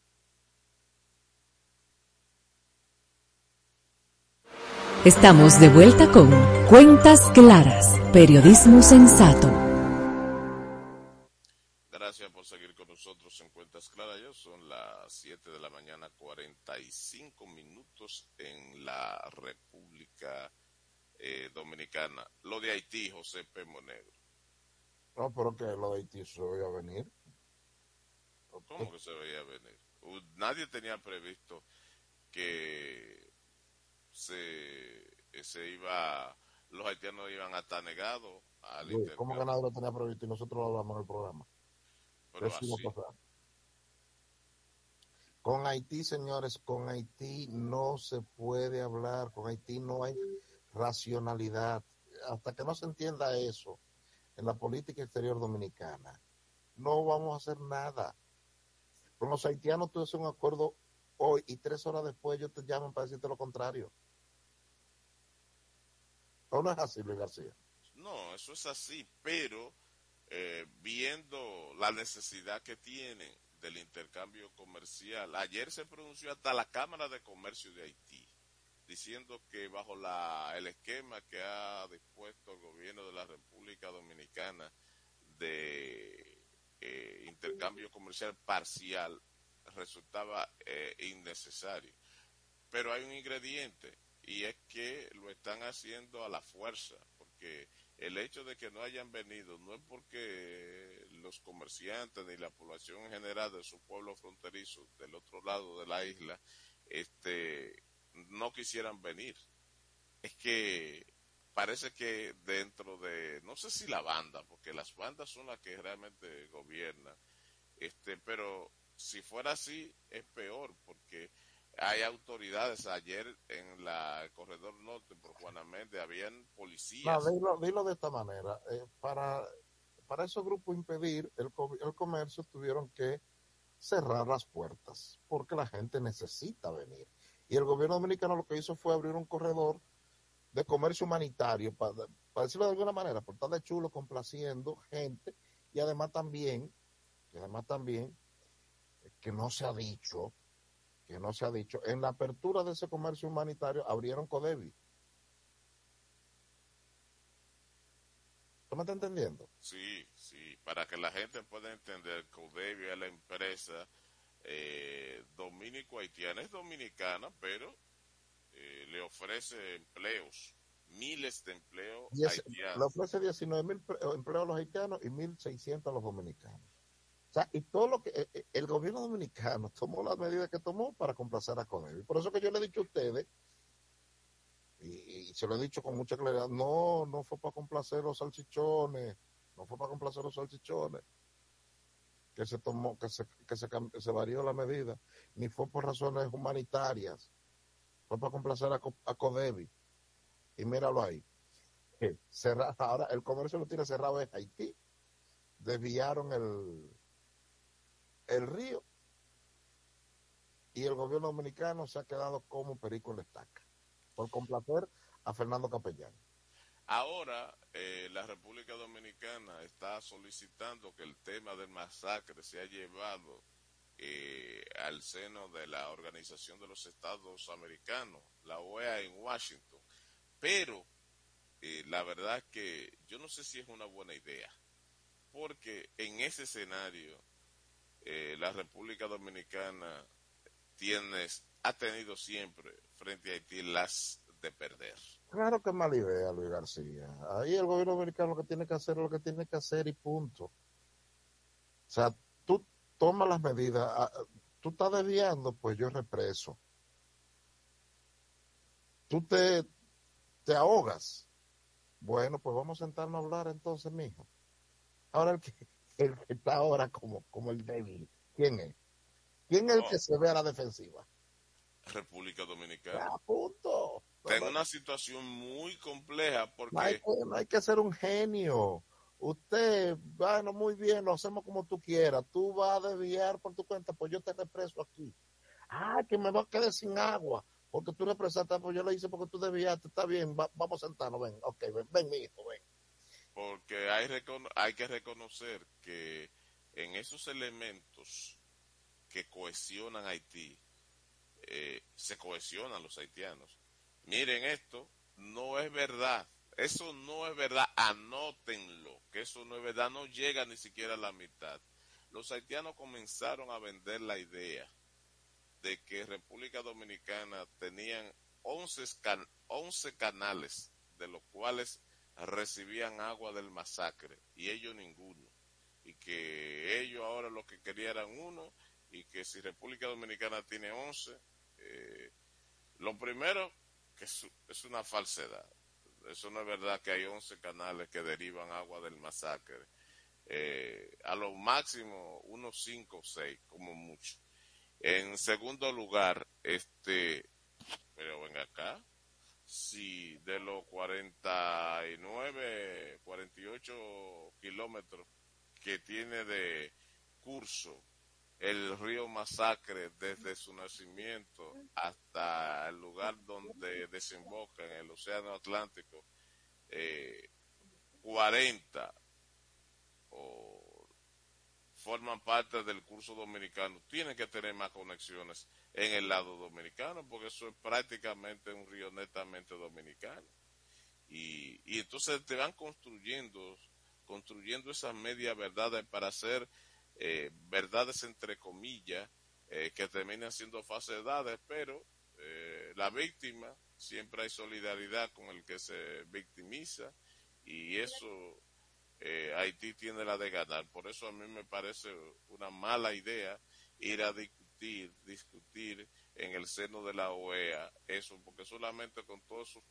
Estamos de vuelta con Cuentas Claras, Periodismo Sensato. Gracias por seguir con nosotros en Cuentas Claras. Ya son las 7 de la mañana, 45 minutos en la República eh, Dominicana. Lo de Haití, José P. Monegro. No, pero que lo de Haití se veía venir. ¿Cómo que se veía venir? Nadie tenía previsto que se, se iba, los haitianos iban a estar negados al Luis, ¿Cómo que nadie lo tenía previsto y nosotros lo hablamos en el programa? Pero así. Con Haití, señores, con Haití no se puede hablar, con Haití no hay racionalidad. Hasta que no se entienda eso en la política exterior dominicana, no vamos a hacer nada. Con los haitianos tú haces un acuerdo hoy y tres horas después ellos te llaman para decirte lo contrario. ¿O no es así, Luis García? No, eso es así, pero eh, viendo la necesidad que tienen del intercambio comercial, ayer se pronunció hasta la Cámara de Comercio de Haití, diciendo que bajo el esquema que ha dispuesto el gobierno de la República Dominicana de eh, intercambio comercial parcial resultaba eh, innecesario. Pero hay un ingrediente y es que lo están haciendo a la fuerza, porque el hecho de que no hayan venido no es porque los comerciantes ni la población en general de su pueblo fronterizo del otro lado de la isla este no quisieran venir. Es que parece que dentro de no sé si la banda, porque las bandas son las que realmente gobiernan, este, pero si fuera así es peor porque hay autoridades ayer en la el corredor norte por Juana Méndez habían policías No, dilo, de esta manera. eh, para, para esos grupos impedir el, el comercio tuvieron que cerrar las puertas porque la gente necesita venir. Y el gobierno dominicano lo que hizo fue abrir un corredor de comercio humanitario, para, para decirlo de alguna manera, por estar de chulo, complaciendo gente y además también, y además también, eh, que no se ha dicho, que no se ha dicho, en la apertura de ese comercio humanitario abrieron Codevi. ¿Tú me estás entendiendo? Sí, sí, para que la gente pueda entender, Codevio es la empresa eh, dominico-haitiana, es dominicana, pero eh, le ofrece empleos, miles de empleos Diez- le haitianos. ofrece 19 mil empleos a los haitianos y 1.600 a los dominicanos. O sea, y todo lo que eh, eh, el gobierno dominicano tomó las medidas que tomó para complacer a Codevi. Por eso que yo le he dicho a ustedes, y, se lo he dicho con mucha claridad, no, no fue para complacer los salchichones, no fue para complacer los salchichones, que se tomó, que se, que se, que se varió la medida, ni fue por razones humanitarias, fue para complacer a, a Codevi. Y míralo ahí. Eh, cerra- ahora el comercio lo tiene cerrado en Haití. Desviaron el, el río y el gobierno dominicano se ha quedado como perico en la estaca por complacer a Fernando Capellán. Ahora, eh, la República Dominicana está solicitando que el tema del masacre sea llevado eh, al seno de la Organización de los Estados Americanos, la OEA en Washington. Pero eh, la verdad que yo no sé si es una buena idea, porque en ese escenario eh, la República Dominicana tiene, ha tenido siempre frente a Haití las de perder. Claro que mala idea, Luis García. Ahí el gobierno dominicano lo que tiene que hacer es lo que tiene que hacer y punto. O sea, tú tomas las medidas, ah, tú estás desviando, pues yo represo. Tú te, te ahogas. Bueno, pues vamos a sentarnos a hablar entonces, mijo. Ahora el que, el que está ahora como, como el débil, ¿quién es? ¿Quién es el que se ve a la defensiva? República Dominicana. A punto. En una situación muy compleja porque No hay, que, no hay que ser un genio. Usted, bueno, muy bien, lo hacemos como tú quieras. Tú vas a desviar por tu cuenta, pues yo te represo aquí. Ah, que me va a quedar sin agua, porque tú represaste, pues yo lo hice porque tú desviaste. Está bien, va- vamos a sentarnos, ven, ok, ven, ven, mi hijo, ven. Porque hay, hay que reconocer que en esos elementos que cohesionan Haití, eh, se cohesionan los haitianos. Miren esto, no es verdad. Eso no es verdad. Anótenlo, que eso no es verdad. No llega ni siquiera a la mitad. Los haitianos comenzaron a vender la idea de que República Dominicana tenían 11, can- 11 canales, de los cuales recibían agua del masacre, y ellos ninguno. Y que ellos ahora lo que querían eran uno, y que si República Dominicana tiene 11, eh, Lo primero, que es, una falsedad. Eso no es verdad que hay 11 canales que derivan agua del masacre. Eh, a lo máximo, unos 5 o 6, como mucho. En segundo lugar, este, pero ven acá, si de los 49, 48 kilómetros que tiene de curso el río Masacre desde su nacimiento hasta el lugar donde desemboca en el Océano Atlántico, eh, 40 o forman parte del curso dominicano, tienen que tener más conexiones en el lado dominicano, porque eso es prácticamente un río netamente dominicano. Y, y entonces te van construyendo, construyendo esas medias verdades para hacer eh, verdades entre comillas, eh, que terminan siendo falsedades, pero eh, la víctima, siempre hay solidaridad con el que se victimiza y eso eh, Haití tiene la de ganar. Por eso a mí me parece una mala idea ir a discutir, discutir en el seno de la OEA eso, porque solamente con todos esos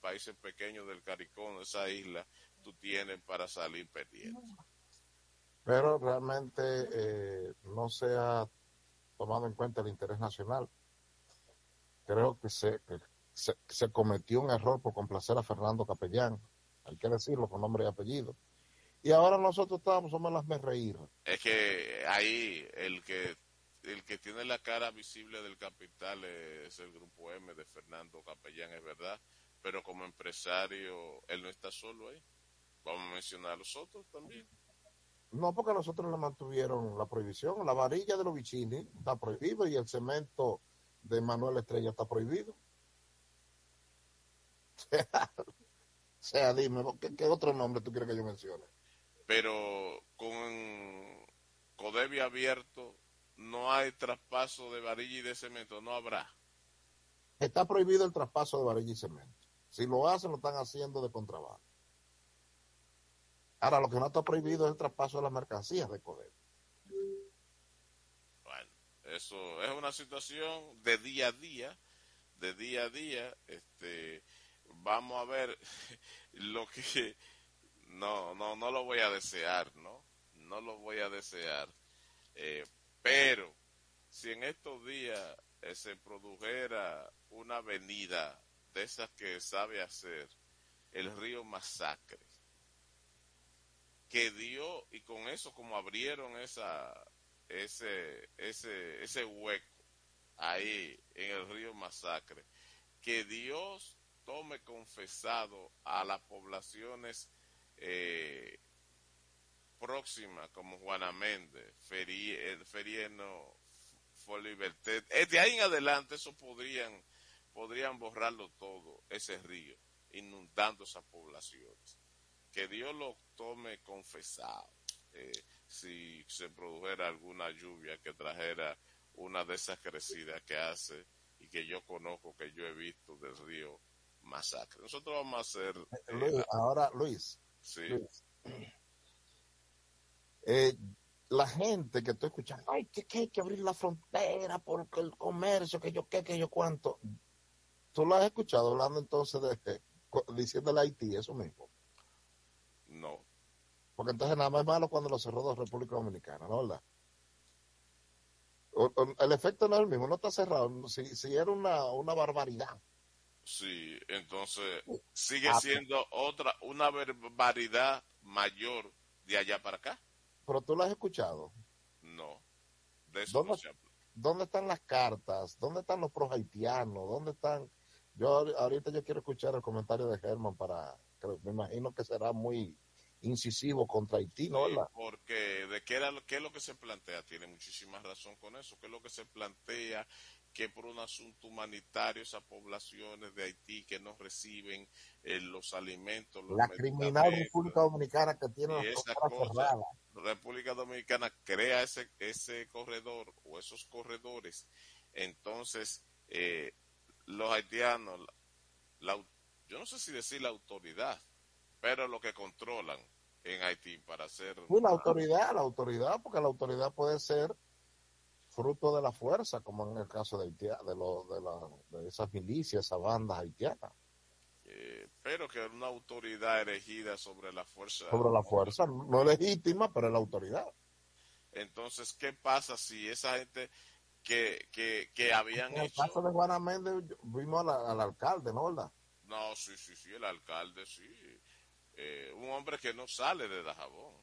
países pequeños del CARICOM, esa isla, tú tienes para salir perdiendo pero realmente eh, no se ha tomado en cuenta el interés nacional. Creo que se, se, se, cometió un error por complacer a Fernando Capellán, hay que decirlo con nombre y apellido. Y ahora nosotros estamos, somos las me reír. Es que ahí el que el que tiene la cara visible del capital es el grupo M de Fernando Capellán, es verdad, pero como empresario él no está solo ahí. Vamos a mencionar a los otros también. No, porque nosotros le mantuvieron la prohibición. La varilla de los bichini está prohibido y el cemento de Manuel Estrella está prohibido. o sea, dime, ¿qué, ¿qué, otro nombre tú quieres que yo mencione? Pero con Codevi abierto no hay traspaso de varilla y de cemento, no habrá. Está prohibido el traspaso de varilla y cemento. Si lo hacen, lo están haciendo de contrabando. Ahora, lo que no está prohibido es el traspaso de las mercancías de Codev. Bueno, eso es una situación de día a día, de día a día. Este, vamos a ver lo que no, no, no lo voy a desear, ¿no? No lo voy a desear. Eh, pero si en estos días eh, se produjera una avenida de esas que sabe hacer el río Masacre, que dio y con eso como abrieron esa ese ese ese hueco ahí en el río Masacre que Dios tome confesado a las poblaciones eh, próximas como Juana Méndez, Ferie, Ferieno, Foliberté, de ahí en adelante eso podrían podrían borrarlo todo ese río inundando esas poblaciones que Dios lo tome confesado. Eh, si se produjera alguna lluvia que trajera una de esas crecidas que hace y que yo conozco, que yo he visto del río Masacre. Nosotros vamos a hacer... Eh, Luis, ahora, Luis. Sí. Luis. Eh, la gente que estoy escuchando, ay, que, que, hay que abrir la frontera porque el comercio, que yo qué, que yo cuánto. ¿Tú lo has escuchado hablando entonces de, diciéndole a Haití eso mismo? No. Porque entonces nada más es malo cuando lo cerró de República Dominicana, ¿no verdad? O, o, el efecto no es el mismo, no está cerrado. Si, si era una, una barbaridad. Sí, entonces sigue ah, siendo otra, una barbaridad mayor de allá para acá. Pero tú lo has escuchado. No. De eso ¿Dónde, no se habla. ¿Dónde están las cartas? ¿Dónde están los pros haitianos? ¿Dónde están? Yo ahorita yo quiero escuchar el comentario de Germán para, me imagino que será muy incisivo contra Haití, ¿no? Sí, porque de qué, era, qué es lo que se plantea, tiene muchísima razón con eso, qué es lo que se plantea que por un asunto humanitario esas poblaciones de Haití que no reciben eh, los alimentos. Los la criminal República Dominicana que tiene las cerradas. República Dominicana crea ese, ese corredor o esos corredores. Entonces, eh, los haitianos, la, yo no sé si decir la autoridad, pero lo que controlan en Haití para hacer... Una autoridad, la autoridad, porque la autoridad puede ser fruto de la fuerza, como en el caso de Haití, de, lo, de, la, de esas milicias, esas bandas haitianas. Eh, pero que una autoridad elegida sobre la fuerza. Sobre la fuerza, no legítima, pero es la autoridad. Entonces, ¿qué pasa si esa gente que, que, que habían en el hecho... caso de Juana Méndez vimos al, al alcalde, ¿no? ¿verdad? No, sí, sí, sí, el alcalde, sí. Eh, un hombre que no sale de Dajabón.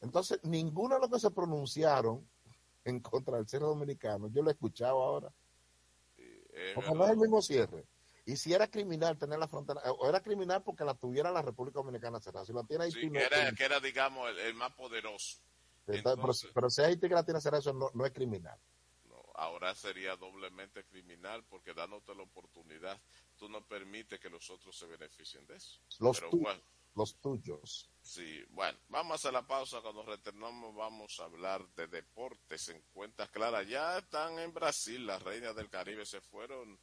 Entonces, ninguno de los que se pronunciaron en contra del cierre dominicano, yo lo he escuchado ahora. porque no es el mismo cierre. Y si era criminal tener la frontera, o era criminal porque la tuviera la República Dominicana cerrada. Si lo tiene Haití, sí, que, era, que era, digamos, el, el más poderoso. Entonces, pero, pero, si Haití que la tiene cerrada, eso no, no es criminal. No, ahora sería doblemente criminal porque dándote la oportunidad, tú no permites que los otros se beneficien de eso. Los, pero, bueno, los tuyos. Sí, bueno, vamos a la pausa. Cuando retornamos vamos a hablar de deportes en cuentas claras. Ya están en Brasil, las reinas del Caribe se fueron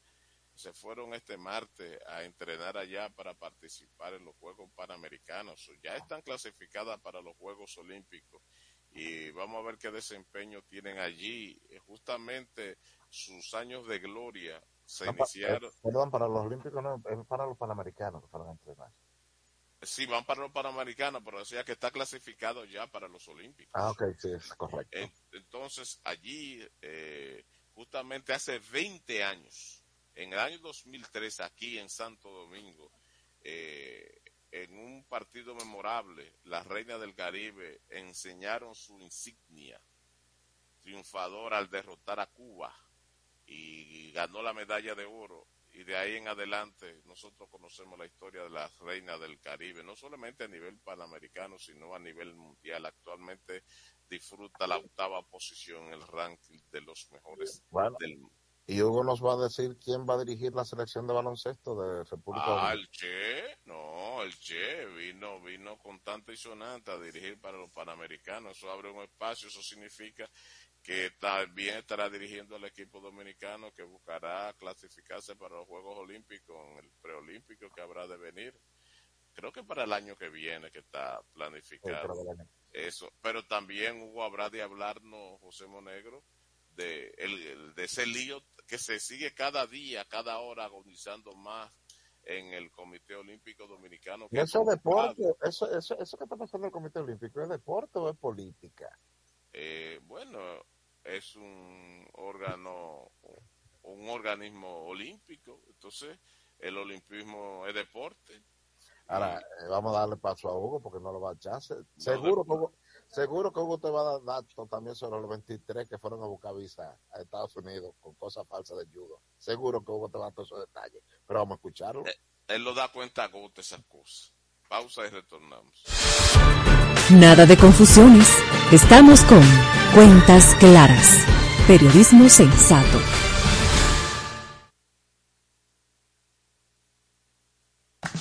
se fueron este martes a entrenar allá para participar en los Juegos Panamericanos. Ya están clasificadas para los Juegos Olímpicos y vamos a ver qué desempeño tienen allí. Justamente sus años de gloria se no, iniciaron. Eh, perdón, para los Olímpicos no, es para los Panamericanos que fueron a entrenar. Sí, van para los Panamericanos, pero decía que está clasificado ya para los Olímpicos. Ah, ok, sí, es correcto. Entonces, allí, eh, justamente hace 20 años, en el año 2003, aquí en Santo Domingo, eh, en un partido memorable, las Reinas del Caribe enseñaron su insignia triunfadora al derrotar a Cuba y ganó la medalla de oro. Y de ahí en adelante nosotros conocemos la historia de las reinas del Caribe, no solamente a nivel panamericano, sino a nivel mundial. Actualmente disfruta la octava posición en el ranking de los mejores bueno. del mundo. Y Hugo nos va a decir quién va a dirigir la selección de baloncesto de República Ah, Dominicana. el Che, no, el Che vino, vino con tanta y sonante a dirigir para los Panamericanos. Eso abre un espacio, eso significa que también estará dirigiendo al equipo dominicano que buscará clasificarse para los Juegos Olímpicos, en el preolímpico que habrá de venir. Creo que para el año que viene que está planificado. Eso, pero también Hugo habrá de hablarnos, José Monegro, de, el, de ese lío que se sigue cada día, cada hora agonizando más en el Comité Olímpico Dominicano. ¿Y eso es deporte? Eso, eso, ¿Eso que está pasando en el Comité Olímpico es deporte o es política? Eh, bueno, es un órgano, un organismo olímpico, entonces el olimpismo es deporte. Ahora, eh, vamos a darle paso a Hugo porque no lo va a echar. Seguro que Hugo, seguro que Hugo te va a dar datos también sobre los 23 que fueron a buscar visa a Estados Unidos con cosas falsas de judo. Seguro que Hugo te va a dar todos esos detalles. Pero vamos a escucharlo. Eh, él lo da cuenta a gota esas cosas. Pausa y retornamos. Nada de confusiones. Estamos con Cuentas Claras. Periodismo sensato.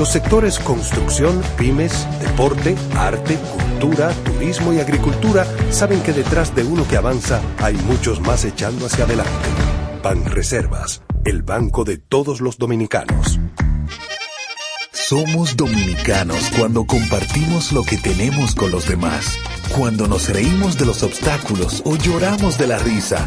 Los sectores construcción, pymes, deporte, arte, cultura, turismo y agricultura saben que detrás de uno que avanza hay muchos más echando hacia adelante. Banreservas, el banco de todos los dominicanos. Somos dominicanos cuando compartimos lo que tenemos con los demás. Cuando nos reímos de los obstáculos o lloramos de la risa.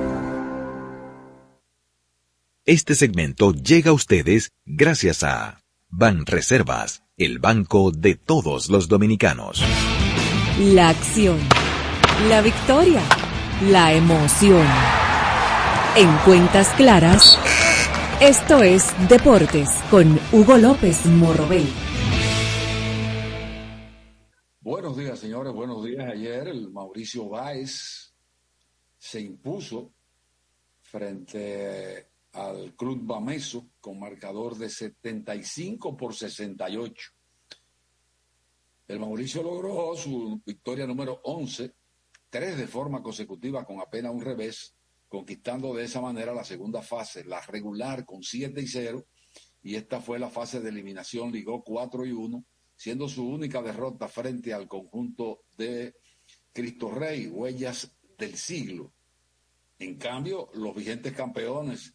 Este segmento llega a ustedes gracias a Banreservas, el banco de todos los dominicanos. La acción, la victoria, la emoción. En Cuentas Claras, esto es Deportes con Hugo López Morrobel. Buenos días, señores. Buenos días. Ayer el Mauricio Báez se impuso frente al Club Bameso con marcador de 75 por 68. El Mauricio logró su victoria número 11, tres de forma consecutiva con apenas un revés, conquistando de esa manera la segunda fase, la regular con 7 y 0, y esta fue la fase de eliminación, ligó 4 y 1, siendo su única derrota frente al conjunto de Cristo Rey, huellas del siglo. En cambio, los vigentes campeones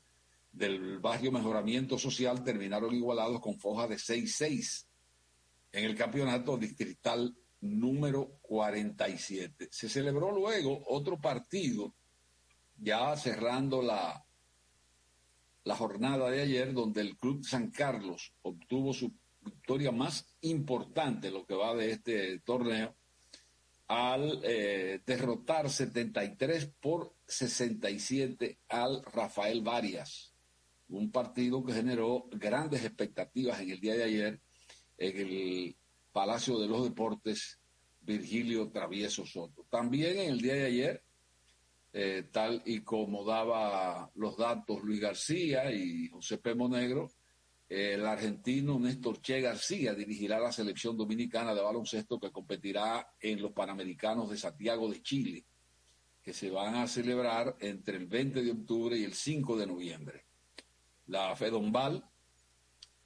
del barrio Mejoramiento Social terminaron igualados con foja de 6-6 en el campeonato distrital número 47. Se celebró luego otro partido, ya cerrando la, la jornada de ayer, donde el Club San Carlos obtuvo su victoria más importante, lo que va de este torneo, al eh, derrotar 73 por 67 al Rafael Varias un partido que generó grandes expectativas en el día de ayer en el Palacio de los Deportes Virgilio Travieso Soto. También en el día de ayer, eh, tal y como daba los datos Luis García y José P. Monegro, el argentino Néstor Che García dirigirá la selección dominicana de baloncesto que competirá en los Panamericanos de Santiago de Chile, que se van a celebrar entre el 20 de octubre y el 5 de noviembre. La FEDOMBAL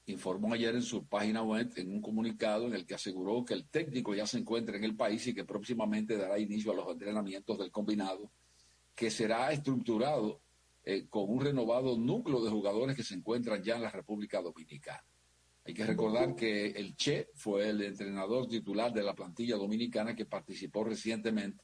informó ayer en su página web en un comunicado en el que aseguró que el técnico ya se encuentra en el país y que próximamente dará inicio a los entrenamientos del combinado, que será estructurado eh, con un renovado núcleo de jugadores que se encuentran ya en la República Dominicana. Hay que recordar que el Che fue el entrenador titular de la plantilla dominicana que participó recientemente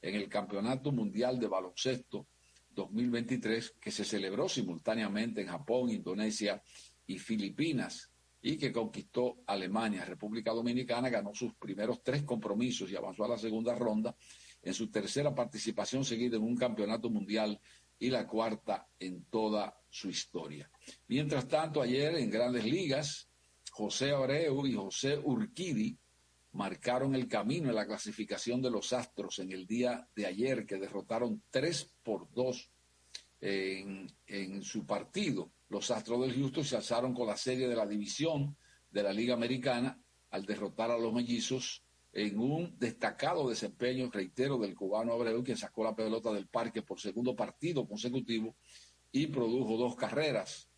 en el Campeonato Mundial de Baloncesto 2023 que se celebró simultáneamente en Japón, Indonesia y Filipinas y que conquistó Alemania. República Dominicana ganó sus primeros tres compromisos y avanzó a la segunda ronda en su tercera participación seguida en un campeonato mundial y la cuarta en toda su historia. Mientras tanto, ayer en grandes ligas, José Abreu y José Urquidi marcaron el camino en la clasificación de los Astros en el día de ayer, que derrotaron 3 por 2 en, su partido. Los Astros del Houston se alzaron con la serie de la división de la Liga Americana al derrotar a los mellizos en un destacado desempeño, reitero, del cubano Abreu, que sacó la pelota del parque por segundo partido consecutivo y produjo dos carreras.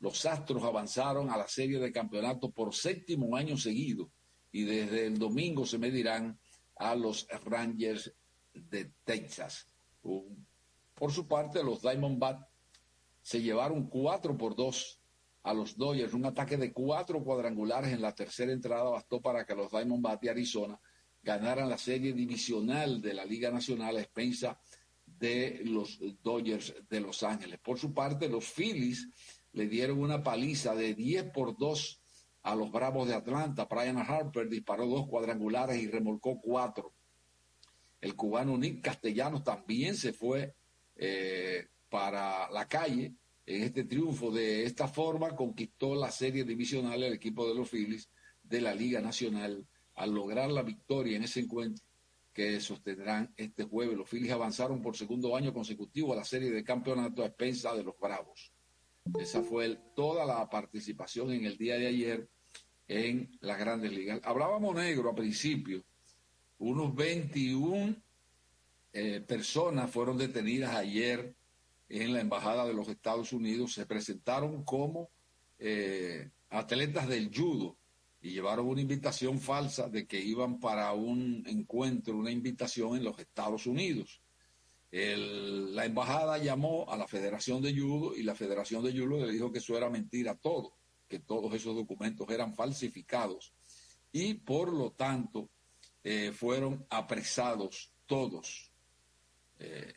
Los Astros avanzaron a la serie de campeonato por séptimo año seguido y desde el domingo se medirán a los Rangers de Texas. Por su parte, los Diamondbacks se llevaron 4 por 2 a los Dodgers. Un ataque de cuatro cuadrangulares en la tercera entrada bastó para que los Diamondbacks de Arizona ganaran la serie divisional de la Liga Nacional a expensa de los Dodgers de Los Ángeles. Por su parte, los Phillies le dieron una paliza de 10 por 2 a los Bravos de Atlanta. Brian Harper disparó dos cuadrangulares y remolcó cuatro. El cubano Nick Castellanos también se fue eh, para la calle en este triunfo. De esta forma conquistó la serie divisional el equipo de los Phillies de la Liga Nacional al lograr la victoria en ese encuentro que sostendrán este jueves. Los Phillies avanzaron por segundo año consecutivo a la serie de campeonato a expensa de los Bravos. Esa fue toda la participación en el día de ayer en las grandes ligas. Hablábamos negro a principio. Unos 21 eh, personas fueron detenidas ayer en la Embajada de los Estados Unidos. Se presentaron como eh, atletas del judo y llevaron una invitación falsa de que iban para un encuentro, una invitación en los Estados Unidos la embajada llamó a la Federación de Judo y la Federación de Judo le dijo que eso era mentira todo, que todos esos documentos eran falsificados y por lo tanto eh, fueron apresados todos. Eh,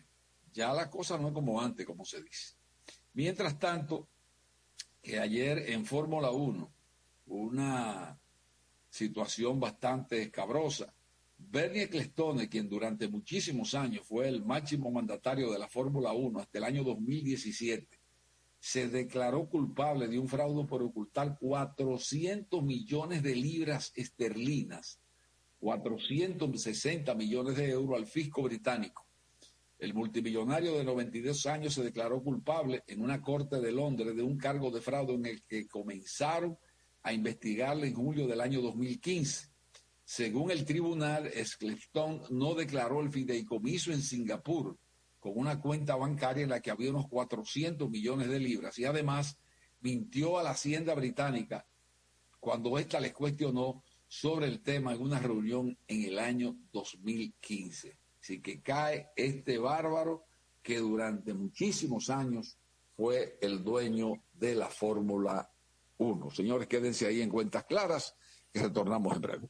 ya la cosa no es como antes, como se dice. Mientras tanto, que ayer en Fórmula 1, una situación bastante escabrosa, Bernie Ecclestone, quien durante muchísimos años fue el máximo mandatario de la Fórmula 1 hasta el año 2017, se declaró culpable de un fraude por ocultar 400 millones de libras esterlinas, 460 millones de euros al fisco británico. El multimillonario de 92 años se declaró culpable en una corte de Londres de un cargo de fraude en el que comenzaron a investigarle en julio del año 2015. Según el tribunal, Sclefton no declaró el fideicomiso en Singapur con una cuenta bancaria en la que había unos 400 millones de libras y además mintió a la Hacienda británica cuando ésta les cuestionó sobre el tema en una reunión en el año 2015. Así que cae este bárbaro que durante muchísimos años fue el dueño de la Fórmula 1. Señores, quédense ahí en cuentas claras que retornamos en breve.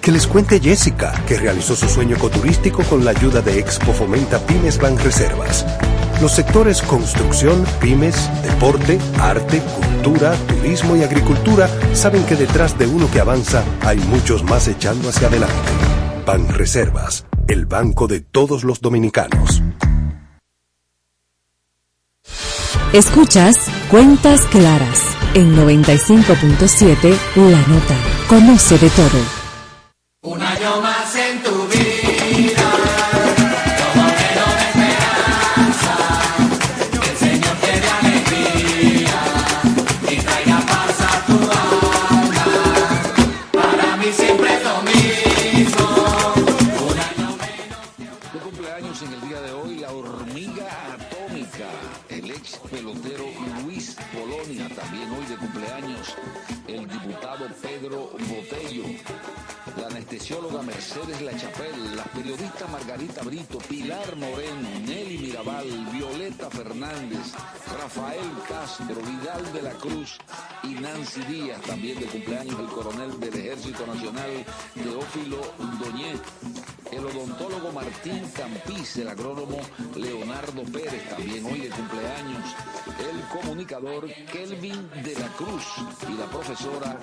Que les cuente Jessica, que realizó su sueño ecoturístico con la ayuda de Expo Fomenta Pymes Banreservas. Los sectores construcción, pymes, deporte, arte, cultura, turismo y agricultura saben que detrás de uno que avanza hay muchos más echando hacia adelante. Ban Reservas, el banco de todos los dominicanos. Escuchas Cuentas Claras en 95.7 La Nota. Conoce de todo. Un año más en tu vida. Mercedes La Chapelle, las periodistas Margarita Brito, Pilar Moreno, Nelly Mirabal, Violeta Fernández, Rafael Castro, Vidal de la Cruz y Nancy Díaz, también de cumpleaños el coronel del Ejército Nacional, Teófilo Doñet, el odontólogo Martín Campiz, el agrónomo Leonardo Pérez, también hoy de cumpleaños, el comunicador Kelvin de la Cruz y la profesora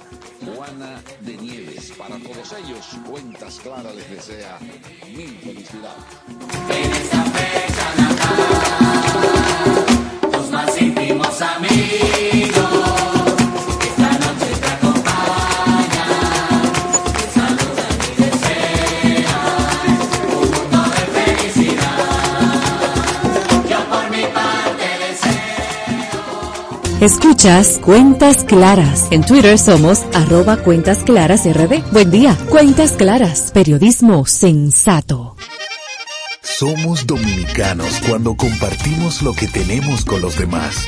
Juana de Nieves. Para todos ellos, Cuentas Claras les desea mil felicidades. Fecha más. Escuchas Cuentas Claras. En Twitter somos arroba Cuentas Claras. Buen día. Cuentas Claras. Periodismo sensato. Somos dominicanos cuando compartimos lo que tenemos con los demás.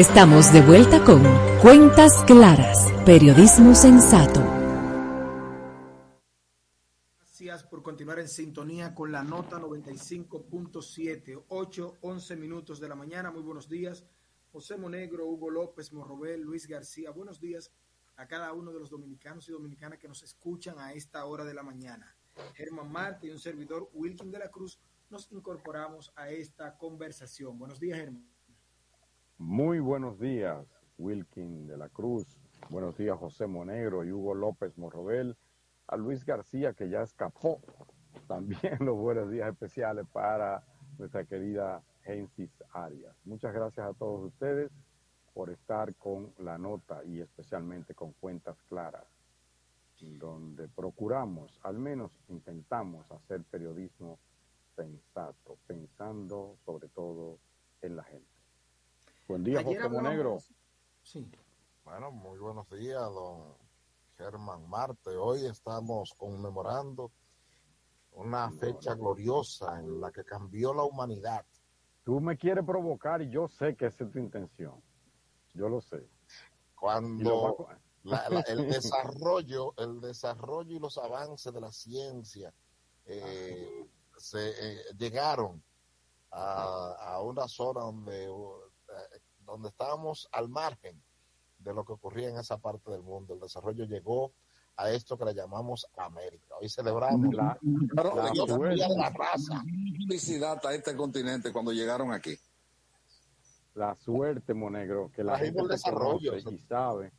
Estamos de vuelta con Cuentas Claras, Periodismo Sensato. Gracias por continuar en sintonía con la nota 95.7, 8, 11 minutos de la mañana. Muy buenos días. José Monegro, Hugo López, Morrobel, Luis García. Buenos días a cada uno de los dominicanos y dominicanas que nos escuchan a esta hora de la mañana. Germán Marte y un servidor, Wilkin de la Cruz, nos incorporamos a esta conversación. Buenos días, Germán. Muy buenos días, Wilkin de la Cruz. Buenos días, José Monegro y Hugo López Morrobel. A Luis García, que ya escapó. También los buenos días especiales para nuestra querida Gensis Arias. Muchas gracias a todos ustedes por estar con la nota y especialmente con cuentas claras, donde procuramos, al menos intentamos hacer periodismo sensato, pensando sobre todo en la gente. Buen día, José Monegro. Sí. Bueno, muy buenos días, don Germán Marte. Hoy estamos conmemorando una fecha gloriosa en la que cambió la humanidad. Tú me quieres provocar y yo sé que esa es tu intención. Yo lo sé. Cuando la, la, el desarrollo, el desarrollo y los avances de la ciencia eh, se eh, llegaron a, a, una zona donde donde estábamos al margen de lo que ocurría en esa parte del mundo. El desarrollo llegó a esto que le llamamos América. Hoy celebramos la, Pero, la, yo la, la raza. Felicidad a este continente cuando llegaron aquí. La suerte, Monegro, que la, gente te conoce y sabe.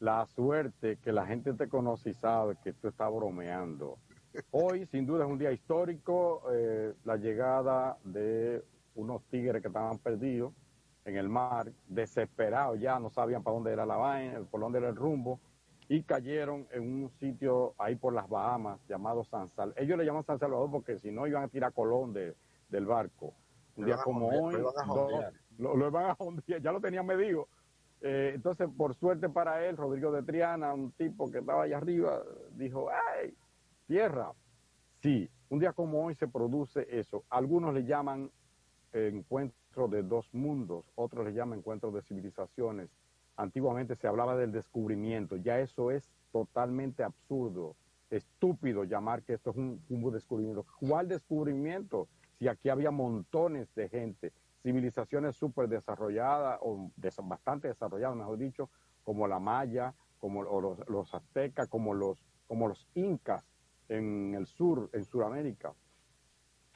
La suerte que la gente te conoce y sabe que tú estás bromeando. Hoy, sin duda, es un día histórico. Eh, la llegada de unos tigres que estaban perdidos en el mar, desesperados ya, no sabían para dónde era la vaina, por dónde era el rumbo, y cayeron en un sitio ahí por las Bahamas llamado San Salvador. Ellos le llaman San Salvador porque si no iban a tirar Colón de, del barco. Un día como hoy, lo, lo, iban a jondear, ya lo tenían medido. Eh, entonces, por suerte para él, Rodrigo de Triana, un tipo que estaba allá arriba, dijo, ¡ay! Tierra. Sí, un día como hoy se produce eso. Algunos le llaman eh, encuentro de dos mundos, otros le llaman encuentro de civilizaciones. Antiguamente se hablaba del descubrimiento, ya eso es totalmente absurdo, estúpido llamar que esto es un, descubrimiento. ¿Cuál descubrimiento? Si aquí había montones de gente, civilizaciones súper desarrolladas, o bastante desarrolladas, mejor dicho, como la maya, como los, los aztecas, como los, como los incas en el sur, en Sudamérica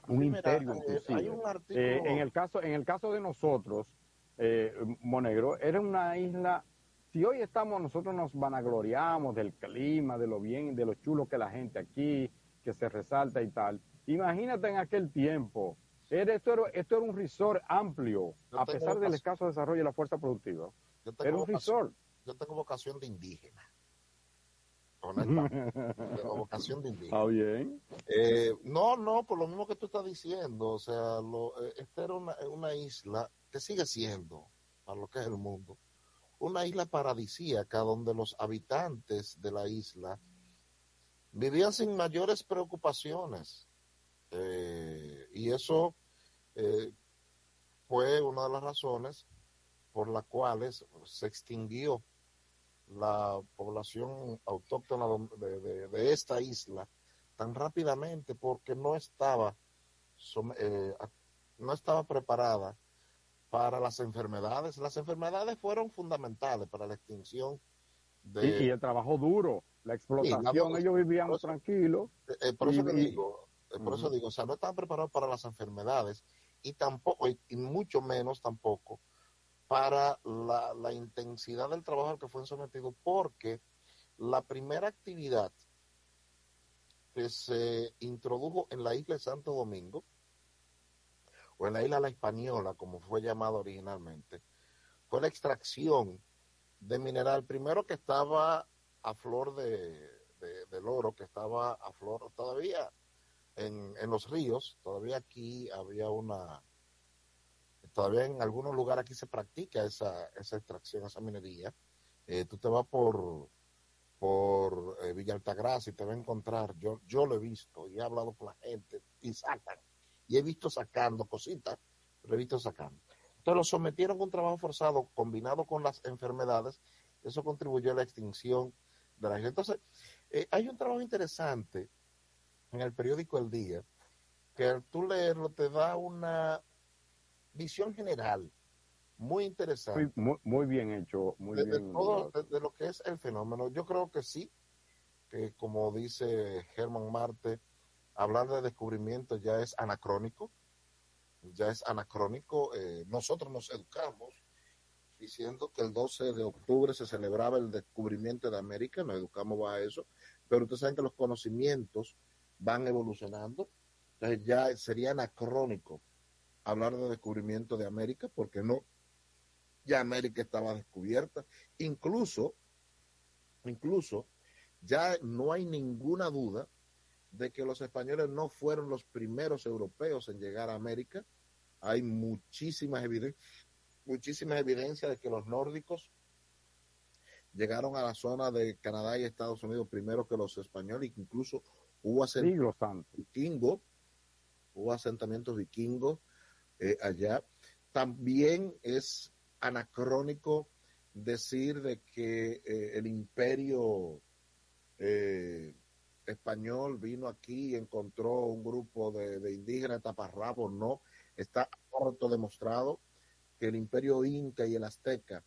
un sí, imperio mira, inclusive. Un artículo... eh, en el caso en el caso de nosotros eh, Monegro era una isla si hoy estamos nosotros nos vanagloriamos del clima de lo bien de lo chulo que la gente aquí que se resalta y tal. Imagínate en aquel tiempo era, esto, era, esto era un resort amplio yo a pesar del escaso desarrollo de la fuerza productiva. Era un vocación, resort. Yo tengo vocación de indígena de vocación de indígena. Está bien. Eh, no, no, por lo mismo que tú estás diciendo, o sea, lo, eh, esta era una, una, isla que sigue siendo, para lo que es el mundo, una isla paradisíaca donde los habitantes de la isla vivían sin mayores preocupaciones. Eh, y eso fue una de las razones por las cuales se extinguió la población autóctona de, de, de, esta isla tan rápidamente porque no estaba eh, no estaba preparada para las enfermedades. Las enfermedades fueron fundamentales para la extinción de... Y, el trabajo duro, la explotación, ellos vivían tranquilos. Eh, por eso digo, por eso digo, o sea, no estaban preparados para las enfermedades y tampoco, y, mucho menos tampoco para la, intensidad del trabajo al que fueron sometidos, porque la primera actividad que se introdujo en la isla de Santo Domingo, o en la isla La Española, como fue llamado originalmente, fue la extracción de mineral, primero que estaba a flor de, del oro, que estaba a flor todavía en los ríos, todavía aquí había una, todavía en algunos lugares aquí se practica esa, esa extracción, esa minería. Eh, tú te vas por, por eh, Villa y te va a encontrar, yo, yo lo he visto y he hablado con la gente y sacan, y he visto sacando cositas, pero he visto sacando. Entonces lo sometieron un trabajo forzado combinado con las enfermedades, eso contribuyó a la extinción de la gente. Entonces, eh, hay un trabajo interesante en el periódico El Día, que al tú leerlo te da una visión general muy interesante. Muy, muy, bien hecho, muy de, bien. todo, de, lo que es el fenómeno. Yo creo que sí, que como dice Germán Marte, hablar de descubrimiento ya es anacrónico, ya es anacrónico. Eh, nosotros nos educamos diciendo que el 12 de octubre se celebraba el descubrimiento de América, nos educamos a eso, pero ustedes saben que los conocimientos van evolucionando, entonces ya sería anacrónico hablar de descubrimiento de América, porque no, ya América estaba descubierta, incluso, incluso, ya no hay ninguna duda de que los españoles no fueron los primeros europeos en llegar a América. Hay muchísimas evidencias, muchísimas evidencias de que los nórdicos llegaron a la zona de Canadá y Estados Unidos primero que los españoles, incluso hubo asentamientos vikingos, hubo asentamientos vikingos eh, allá. También es anacrónico decir de que eh, el imperio eh, español vino aquí y encontró un grupo de, de indígenas taparrabos, no, está corto demostrado que el imperio inca y el azteca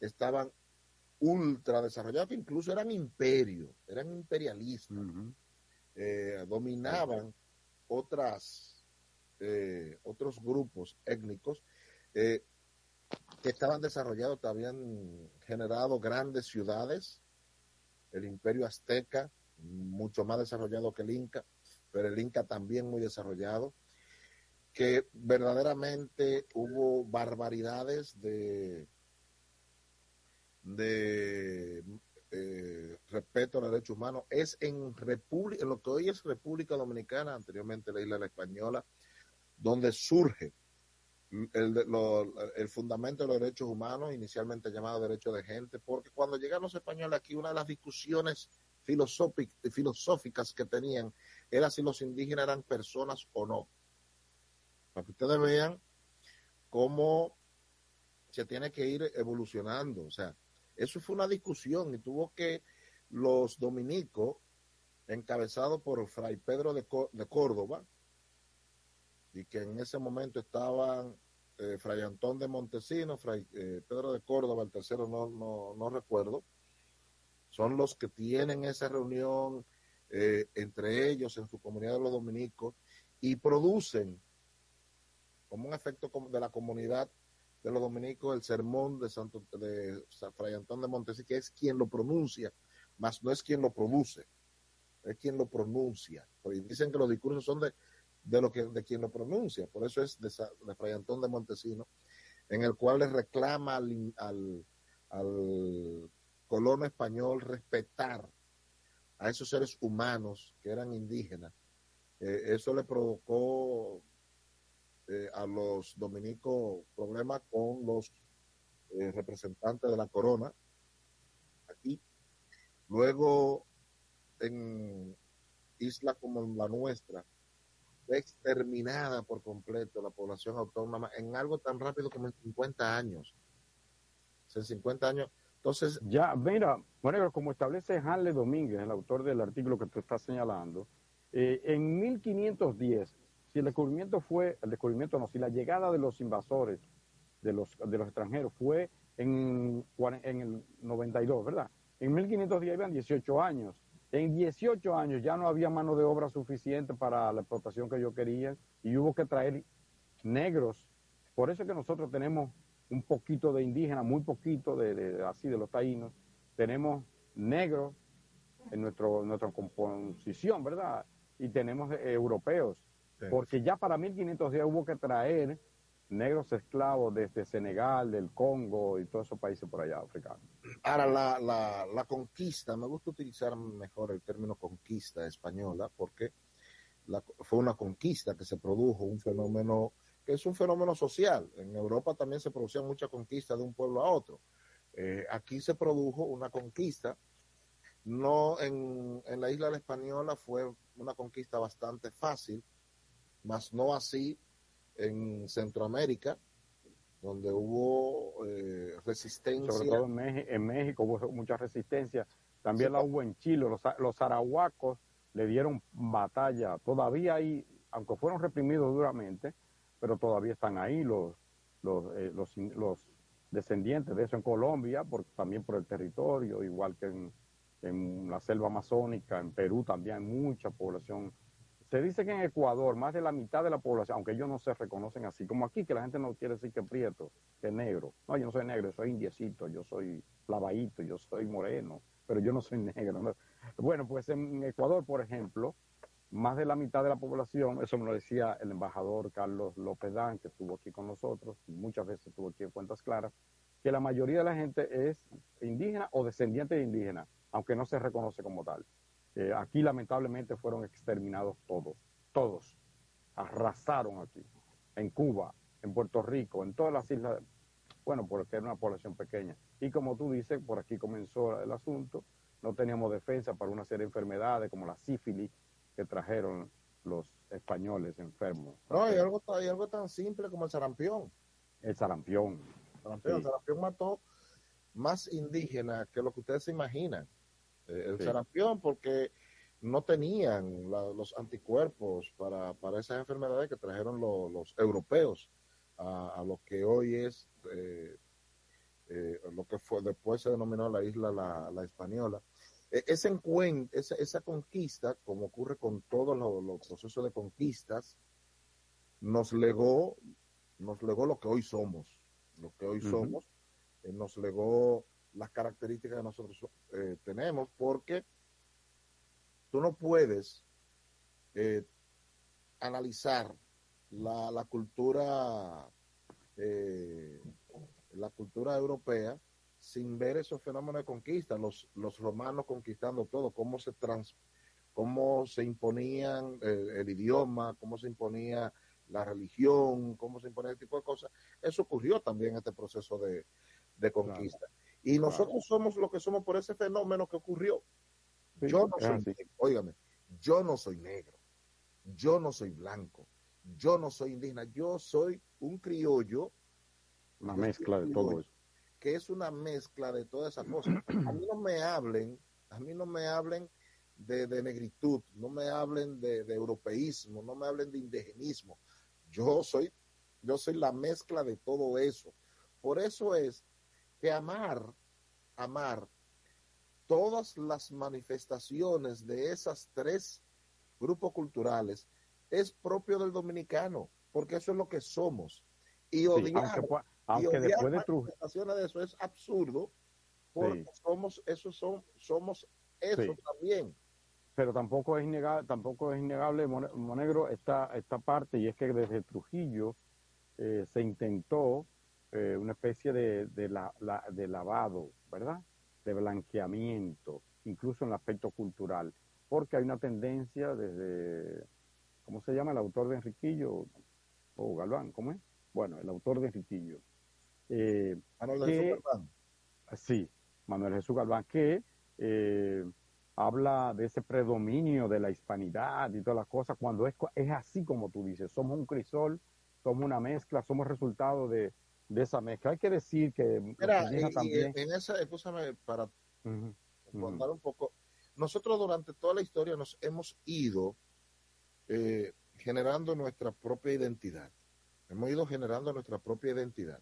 estaban ultra desarrollados, que incluso eran imperios, eran imperialistas, dominaban otras eh, otros grupos étnicos eh, que estaban desarrollados, que habían generado grandes ciudades, el imperio azteca, mucho más desarrollado que el inca, pero el inca también muy desarrollado, que verdaderamente hubo barbaridades de, de eh, respeto a los derechos humanos. Es en, República, en lo que hoy es República Dominicana, anteriormente la isla de la Española, donde surge el, fundamento de los derechos humanos, inicialmente llamado derecho de gente, porque cuando llegaron los españoles aquí, una de las discusiones filosóficas que tenían era si los indígenas eran personas o no. Para que ustedes vean cómo se tiene que ir evolucionando. O sea, eso fue una discusión y tuvo que los dominicos, encabezados por Fray Pedro de Córdoba, y que en ese momento estaban eh, Fray Antón de Montesino, Fray eh, Pedro de Córdoba, el tercero no, no, no, recuerdo, son los que tienen esa reunión eh, entre ellos en su comunidad de los dominicos y producen como un efecto de la comunidad de los dominicos el sermón de Santo de Fray Antón de Montesino, que es quien lo pronuncia, más no es quien lo produce, es quien lo pronuncia. Porque dicen que los discursos son de de lo que de quien lo pronuncia. Por eso es de, Fray Antón de Montesino, en el cual le reclama al, al, al colono español respetar a esos seres humanos que eran indígenas. Eh, eso le provocó eh, a los dominicos problemas con los eh, representantes de la corona aquí. Luego, en islas como la nuestra, exterminada por completo la población autónoma en algo tan rápido como en 50 años. En 50 años. Entonces. Ya, mira, bueno, como establece Hanle Domínguez, el autor del artículo que tú estás señalando, eh, en 1510 si el descubrimiento fue, el descubrimiento no, si la llegada de los invasores, de los, de los extranjeros, fue en, en el 92, ¿verdad? En 1510 iban 18 años. En 18 años ya no había mano de obra suficiente para la explotación que yo quería y hubo que traer negros. Por eso es que nosotros tenemos un poquito de indígena, muy poquito de, así de los taínos. Tenemos negros en nuestro, nuestra composición, ¿verdad? Y tenemos eh, europeos. Porque ya para 1510 hubo que traer negros esclavos desde Senegal, del Congo y todos esos países por allá africanos. Ahora, la, la, conquista, me gusta utilizar mejor el término conquista española porque fue una conquista que se produjo, un fenómeno que es un fenómeno social. En Europa también se producía mucha conquista de un pueblo a otro. Eh, aquí se produjo una conquista, no en, en la isla de la Española fue una conquista bastante fácil, mas no así en Centroamérica, donde hubo eh, resistencia. Sobre todo en, México, hubo mucha resistencia. También la hubo en Chile. Los, los arahuacos le dieron batalla. Todavía hay, aunque fueron reprimidos duramente, pero todavía están ahí los, los, eh, los, los, descendientes de eso en Colombia, por, también por el territorio, igual que en, en la selva amazónica, en Perú también hay mucha población se dice que en Ecuador más de la mitad de la población, aunque ellos no se reconocen así, como aquí, que la gente no quiere decir que es prieto, que es negro. No, yo no soy negro, yo soy indiecito, yo soy lavadito, yo soy moreno, pero yo no soy negro. Bueno, pues en Ecuador, por ejemplo, más de la mitad de la población, eso me lo decía el embajador Carlos López Dan, que estuvo aquí con nosotros, muchas veces estuvo aquí en Cuentas Claras, que la mayoría de la gente es indígena o descendiente de indígena, aunque no se reconoce como tal. Eh, aquí lamentablemente fueron exterminados todos, todos. Arrasaron aquí, en Cuba, en Puerto Rico, en todas las islas, bueno, porque era una población pequeña. Y como tú dices, por aquí comenzó el asunto, no teníamos defensa para una serie de enfermedades como la sífilis que trajeron los españoles enfermos. No, hay algo, hay algo tan simple como el sarampión. El sarampión. El sarampión mató más indígenas que lo que ustedes se imaginan. Eh, el sarampión porque no tenían los anticuerpos para, para, esas enfermedades que trajeron los europeos a, lo que hoy es eh, eh, lo que fue después se denominó la isla la, la española. E, ese encuentro, esa, esa, conquista, como ocurre con todos los, procesos de conquistas, nos legó, nos legó lo que hoy somos, lo que hoy somos, nos legó las características que nosotros eh, tenemos, porque tú no puedes eh, analizar la, la cultura eh, la cultura europea sin ver esos fenómenos de conquista, los, los romanos conquistando todo, cómo se trans, cómo se imponían el idioma, cómo se imponía la religión, cómo se imponía ese tipo de cosas. Eso ocurrió también en este proceso de, de conquista. Y nosotros somos lo que somos por ese fenómeno que ocurrió. yo no soy, negro, yo no soy negro, yo no soy blanco, yo no soy indígena, yo soy un criollo. Una mezcla de todo eso. Que es una mezcla de todas esas cosas. A mí no me hablen, a mí no me hablen de, negritud, no me hablen de, de, europeísmo, no me hablen de indigenismo. Yo soy, yo soy la mezcla de todo eso. Por eso es que amar, amar todas las manifestaciones de esas tres grupos culturales es propio del dominicano, porque eso es lo que somos. Y odiar, aunque, después de manifestaciones de eso es absurdo, porque somos, eso son, somos eso también. Pero tampoco es innegable, tampoco es innegable, Monegro, esta, esta parte, y es que desde Trujillo eh, se intentó eh, una especie de, de, la, de lavado, ¿verdad? De blanqueamiento, incluso en el aspecto cultural, porque hay una tendencia desde, ¿cómo se llama el autor de Enriquillo? O oh, Galván, ¿cómo es? Bueno, el autor de Enriquillo. Eh, Manuel Jesús Galván. Sí, Manuel Jesús Galván, que eh, habla de ese predominio de la hispanidad y todas las cosas, cuando es, es así como tú dices, somos un crisol, somos una mezcla, somos resultado de, de esa mezcla. Hay que decir que Mira, también... en esa, escúchame, para contar un poco, nosotros durante toda la historia nos hemos ido eh, generando nuestra propia identidad. Hemos ido generando nuestra propia identidad.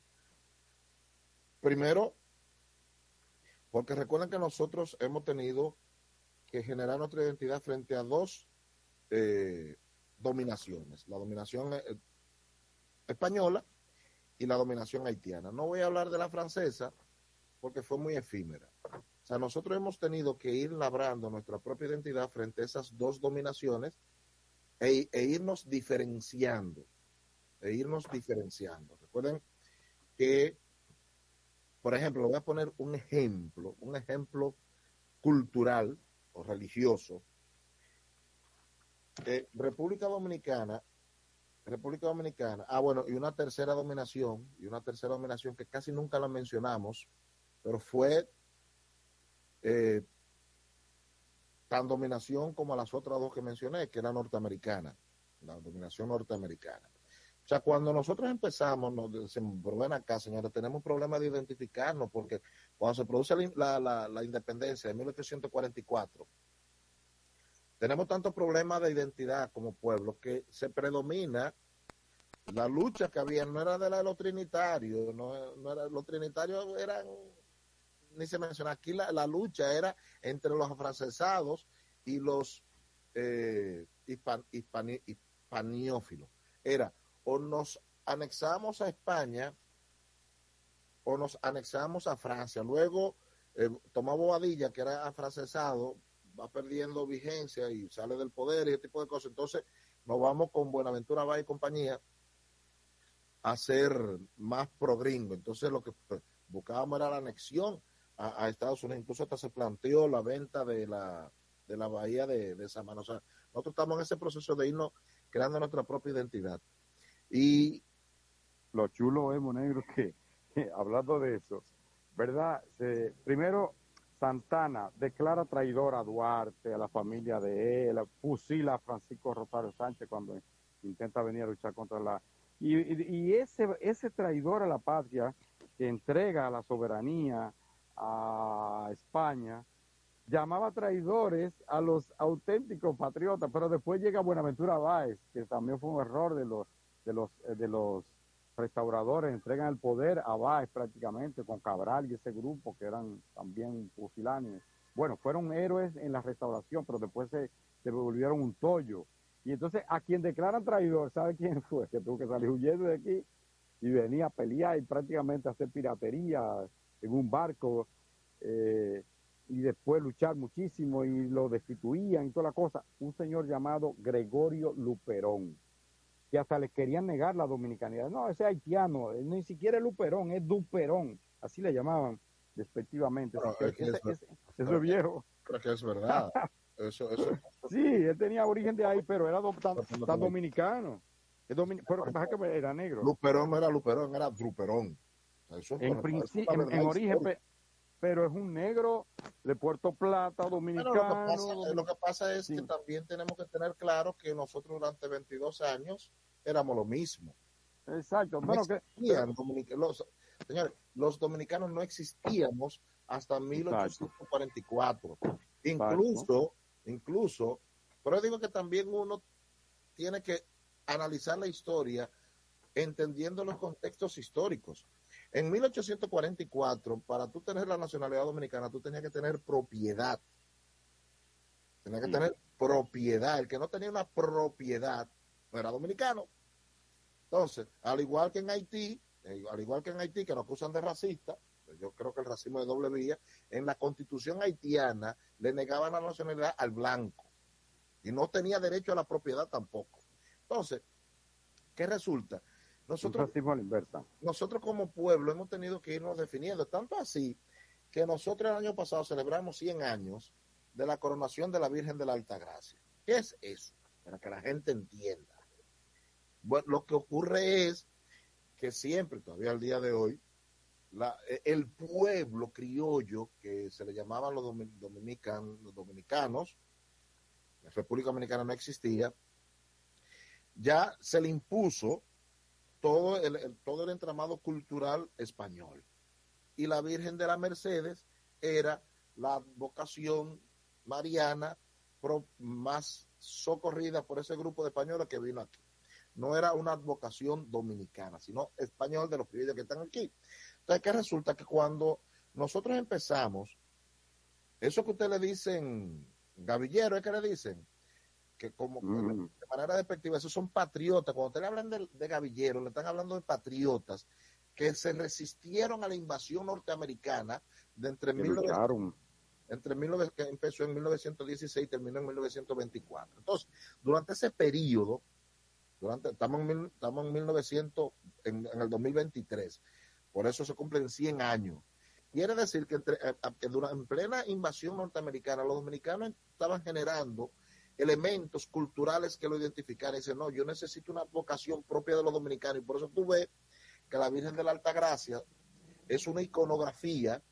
Primero, porque recuerden que nosotros hemos tenido que generar nuestra identidad frente a dos eh, dominaciones, la dominación eh, española y la dominación haitiana. No voy a hablar de la francesa porque fue muy efímera. O sea, nosotros hemos tenido que ir labrando nuestra propia identidad frente a esas dos dominaciones e, e irnos diferenciando, e irnos diferenciando. Recuerden que, por ejemplo, voy a poner un ejemplo, un ejemplo cultural o religioso. Eh, República Dominicana, República Dominicana, ah bueno, y una tercera dominación, y una tercera dominación que casi nunca la mencionamos, pero fue eh, tan dominación como las otras dos que mencioné, que era norteamericana, la dominación norteamericana. O sea, cuando nosotros empezamos, nos pero ven acá, señores, tenemos problemas de identificarnos, porque cuando se produce la, la, la independencia de 1844, tenemos tantos problemas de identidad como pueblo que se predomina la lucha que había, no era de, la, de los trinitarios, no, no era, los trinitarios eran ni se menciona. Aquí la, la lucha era entre los afrancesados y los eh, hispan, hispani, hispaniófilos. Era o nos anexamos a España o nos anexamos a Francia. Luego eh, Tomás Bobadilla, que era afrancesado, va perdiendo vigencia y sale del poder y ese tipo de cosas. Entonces nos vamos con Buenaventura Valle y compañía a ser más progringo. Entonces lo que buscábamos era la anexión a, Estados Unidos. Incluso hasta se planteó la venta de la, de la bahía de, de Samana. O nosotros estamos en ese proceso de irnos creando nuestra propia identidad. Y lo chulo es, Monegro, que, que hablando de eso, ¿verdad? Se, primero, Santana declara traidor a Duarte, a la familia de él, fusila a Francisco Rosario Sánchez cuando intenta venir a luchar contra la... Y, ese, ese traidor a la patria que entrega la soberanía a España, llamaba traidores a los auténticos patriotas, pero después llega Buenaventura Báez, que también fue un error de los, de los, de los restauradores, entregan el poder a Báez prácticamente, con Cabral y ese grupo que eran también fusilanes. Bueno, fueron héroes en la restauración, pero después se, se volvieron un tollo. Y entonces a quien declaran traidor, ¿sabe quién fue? Que tuvo que salir huyendo de aquí y venía a pelear y prácticamente a hacer piratería en un barco eh, y después luchar muchísimo y lo destituían y toda la cosa. Un señor llamado Gregorio Luperón, que hasta le querían negar la dominicanidad. No, ese haitiano, ni siquiera es Luperón, es Duperón, así le llamaban despectivamente. Es que es, ese, eso es viejo. Creo que es verdad. Eso, eso. Sí, él tenía origen de ahí, pero era do, tan, tan, dominicano. Es pero pasa que era negro. Luperón no era Luperón, era Druperón. Eso es en, en, en origen, pero es un negro de Puerto Plata, dominicano. Lo que pasa, lo que pasa es sí. que también tenemos que tener claro que nosotros durante 22 años éramos lo mismo. Exacto. No bueno, existían, que... los, señores, los dominicanos no existíamos hasta 1844. Exacto. Incluso, incluso, pero digo que también uno tiene que analizar la historia entendiendo los contextos históricos. En 1844, para tú tener la nacionalidad dominicana, tú tenías que tener propiedad. Tenías que sí. tener propiedad. El que no tenía una propiedad no era dominicano. Entonces, al igual que en Haití, eh, al igual que en Haití, que nos acusan de racista, pues yo creo que el racismo de doble vía, en la constitución haitiana le negaban la nacionalidad al blanco. Y no tenía derecho a la propiedad tampoco. Entonces, ¿qué resulta? Nosotros, nosotros como pueblo hemos tenido que irnos definiendo, tanto así que nosotros el año pasado celebramos 100 años de la coronación de la Virgen de la Altagracia. ¿Qué es eso? Para que la gente entienda. Bueno, lo que ocurre es que siempre, todavía al día de hoy, la, el pueblo criollo que se le llamaban los, dominican, los dominicanos, la República Dominicana no existía, ya se le impuso todo el, todo el entramado cultural español. Y la Virgen de la Mercedes era la vocación mariana más socorrida por ese grupo de españoles que vino aquí. No era una advocación dominicana, sino español de los privilegios que están aquí. Entonces, que resulta que cuando nosotros empezamos, eso que ustedes le dicen, gavillero, es que le dicen, que como Mm. de manera despectiva, esos son patriotas. Cuando ustedes hablan de, de gavilleros, le están hablando de patriotas que se resistieron a la invasión norteamericana de entre Que 1900 lucharon. entre 19 que empezó en 1916 y terminó en 1924. Entonces, durante ese periodo, durante, estamos, en, mil- estamos en 1900, en, en el 2023, por eso se cumplen 100 años. Quiere decir que, entre, eh, que durante, en plena invasión norteamericana, los dominicanos estaban generando elementos culturales que lo identificaran. Y dicen, no, yo necesito una vocación propia de los dominicanos. Y por eso tú ves que la Virgen de la Alta Gracia es una iconografía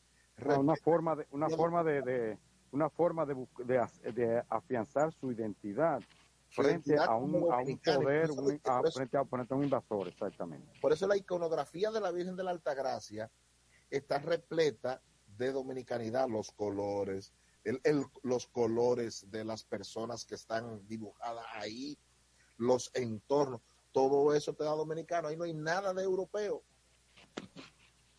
Una, una forma de, una forma de, de- una forma de, de, de afianzar su identidad frente a un, a un poder, un- a- eso- frente, a, frente a un invasor, exactamente. Por eso la iconografía de la Virgen de la Altagracia está repleta de dominicanidad, los colores, el- el- los colores de las personas que están dibujadas ahí, los entornos, todo eso te da dominicano, ahí no hay nada de europeo.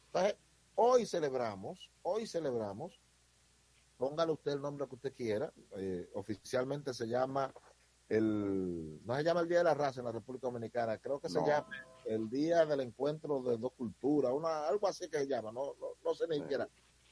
Entonces, hoy celebramos, hoy celebramos, póngale usted el nombre que usted quiera, eh, oficialmente se llama el, no se llama el Día de la Raza en la República Dominicana, creo que se llama el Día del Encuentro de Dos Culturas, una, algo así que se llama, no, no, no sé ni siquiera.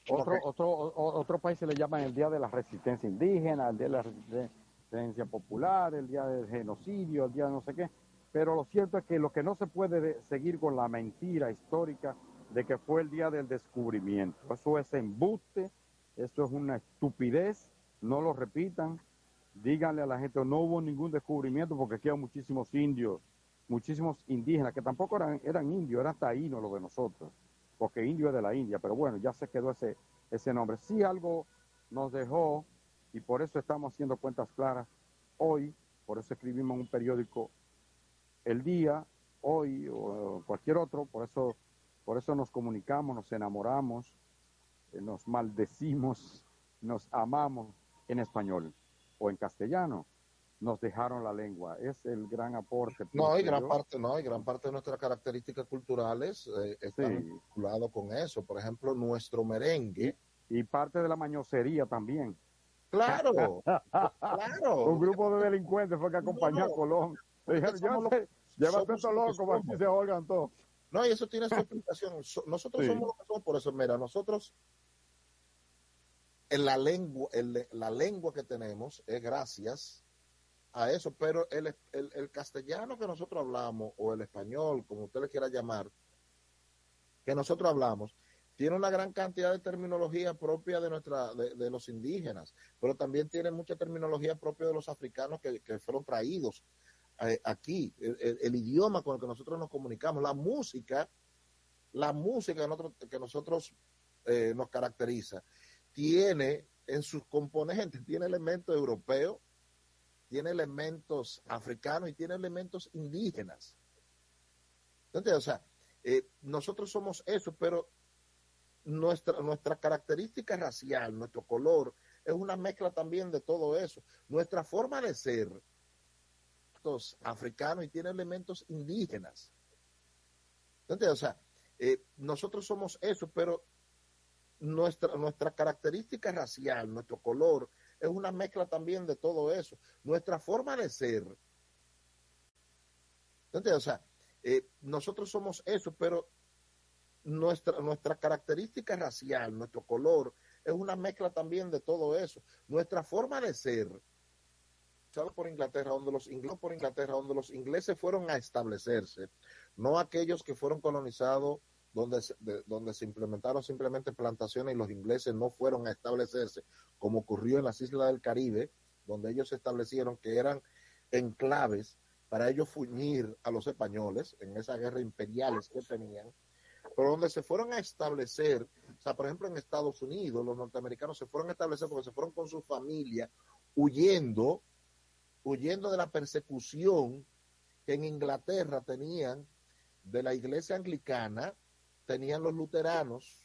Otro, que- otro, otro país se le llama el Día de la Resistencia Indígena, el Día de la Resistencia Popular, el Día del Genocidio, el Día de no sé qué. Pero lo cierto es que lo que no se puede de- seguir con la mentira histórica de que fue el Día del Descubrimiento. Eso es embuste, eso es una estupidez, no lo repitan. Díganle a la gente, no hubo ningún descubrimiento porque aquí hay muchísimos indios, muchísimos indígenas, que tampoco eran, eran indios, eran taínos los de nosotros porque indio es de la India, pero bueno, ya se quedó ese, ese nombre. Sí algo nos dejó, y por eso estamos haciendo cuentas claras hoy, por eso escribimos en un periódico El Día, hoy o cualquier otro, por eso, por eso nos comunicamos, nos enamoramos, eh, nos maldecimos, nos amamos en español o en castellano. Nos dejaron la lengua, es el gran aporte. No, hay pienso gran yo. parte, no, hay gran parte de nuestras características culturales eh, están Sí. vinculados con eso. Por ejemplo, nuestro merengue. Y parte de la mañosería también. Claro, claro. Un grupo de delincuentes fue que acompañó a Colón. Dijeron, llévate, esto loco, se ahogan todos. No, y eso tiene su explicación. So- Nosotros Sí. somos lo que somos por eso. Mira, nosotros, en la lengua, el- la lengua que tenemos es gracias a eso, pero el, el- el castellano que nosotros hablamos, o el español, como usted le quiera llamar, que nosotros hablamos, tiene una gran cantidad de terminología propia de nuestra, de, de los indígenas, pero también tiene mucha terminología propia de los africanos que, que fueron traídos eh, aquí, el idioma con el que nosotros nos comunicamos, la música, la música que nosotros, que nosotros eh, nos caracteriza, tiene en sus componentes, tiene elementos europeos, tiene elementos africanos y tiene elementos indígenas. ¿Entiendes? O sea, eh, nosotros somos eso, pero nuestra, nuestra característica racial, nuestro color, es una mezcla también de todo eso. Nuestra forma de ser, africanos y tiene elementos indígenas. ¿Entiendes? O sea, eh, nosotros somos eso, pero nuestra, nuestra característica racial, nuestro color, es una mezcla también de todo eso. Nuestra forma de ser. O sea, eh, nosotros somos eso, pero nuestra, característica racial, nuestro color, es una mezcla también de todo eso. Nuestra forma de ser, por Inglaterra, donde los ingleses, por Inglaterra, donde los ingleses fueron a establecerse, no aquellos que fueron colonizados donde se, de, donde se implementaron simplemente plantaciones y los ingleses no fueron a establecerse, como ocurrió en las islas del Caribe, donde ellos se establecieron que eran enclaves para ellos fuñir a los españoles en esa guerra imperiales que tenían, pero donde se fueron a establecer, o sea, por ejemplo, en Estados Unidos, los norteamericanos se fueron a establecer porque se fueron con su familia huyendo, huyendo de la persecución que en Inglaterra tenían de la iglesia anglicana, tenían los luteranos.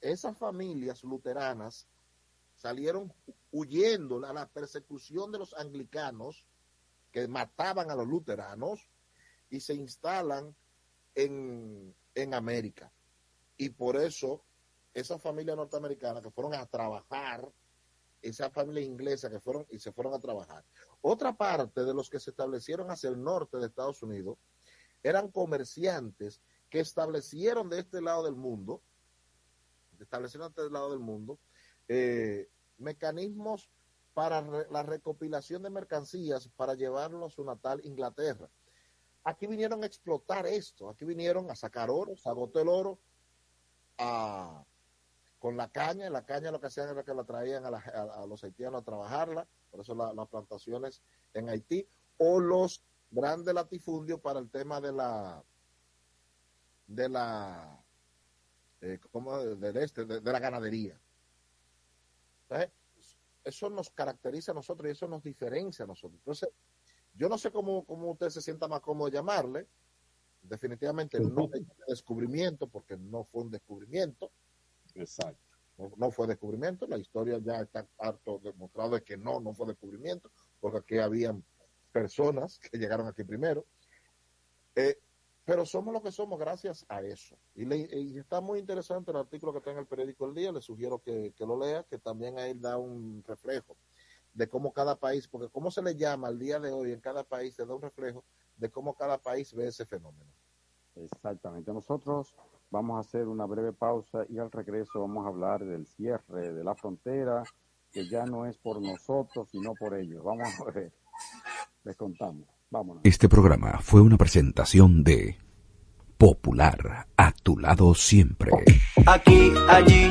Esas familias luteranas salieron huyendo a la persecución de los anglicanos que mataban a los luteranos y se instalan en, en América. Y por eso esa familia norteamericana que fueron a trabajar, esa familia inglesa que fueron y se fueron a trabajar. Otra parte de los que se establecieron hacia el norte de Estados Unidos eran comerciantes que establecieron de este lado del mundo, establecieron de este lado del mundo, eh, mecanismos para la recopilación de mercancías para llevarlo a su natal Inglaterra. Aquí vinieron a explotar esto, aquí vinieron a sacar oro, se agotó el oro a, con la caña, la caña lo que hacían era que la traían a, a, los haitianos a trabajarla, por eso las la plantaciones en Haití, o los grandes latifundios para el tema de la de la eh, como del este, de, de la ganadería. Entonces, eso nos caracteriza a nosotros y eso nos diferencia a nosotros. Entonces, yo no sé cómo, cómo usted se sienta más cómodo llamarle. Definitivamente no es descubrimiento, porque no fue un descubrimiento. Exacto. No, no, fue descubrimiento. La historia ya está harto demostrado de que no, no fue descubrimiento, porque aquí habían personas que llegaron aquí primero. Eh, pero somos lo que somos gracias a eso. Y, le, y, está muy interesante el artículo que está en el periódico El Día, le sugiero que, que lo lea, que también ahí da un reflejo de cómo cada país, porque cómo se le llama al día de hoy en cada país, te da un reflejo de cómo cada país ve ese fenómeno. Exactamente. Nosotros vamos a hacer una breve pausa y al regreso vamos a hablar del cierre de la frontera, que ya no es por nosotros, sino por ellos. Vamos a ver. Les contamos. Vámonos. Este programa fue una presentación de Popular, a tu lado siempre. Aquí, allí,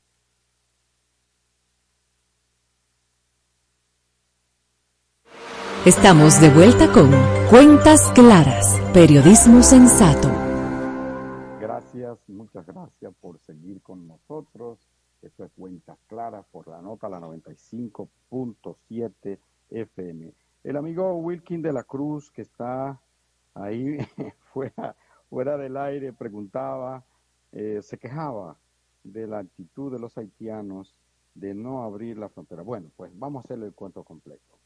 Estamos de vuelta con Cuentas Claras, Periodismo Sensato. Gracias, muchas gracias por seguir con nosotros. Esto es Cuentas Claras por la nota la 95.7 FM. El amigo Wilkin de la Cruz, que está ahí fuera, fuera del aire, preguntaba, eh, se quejaba de la actitud de los haitianos de no abrir la frontera. Bueno, pues vamos a hacerle el cuento completo.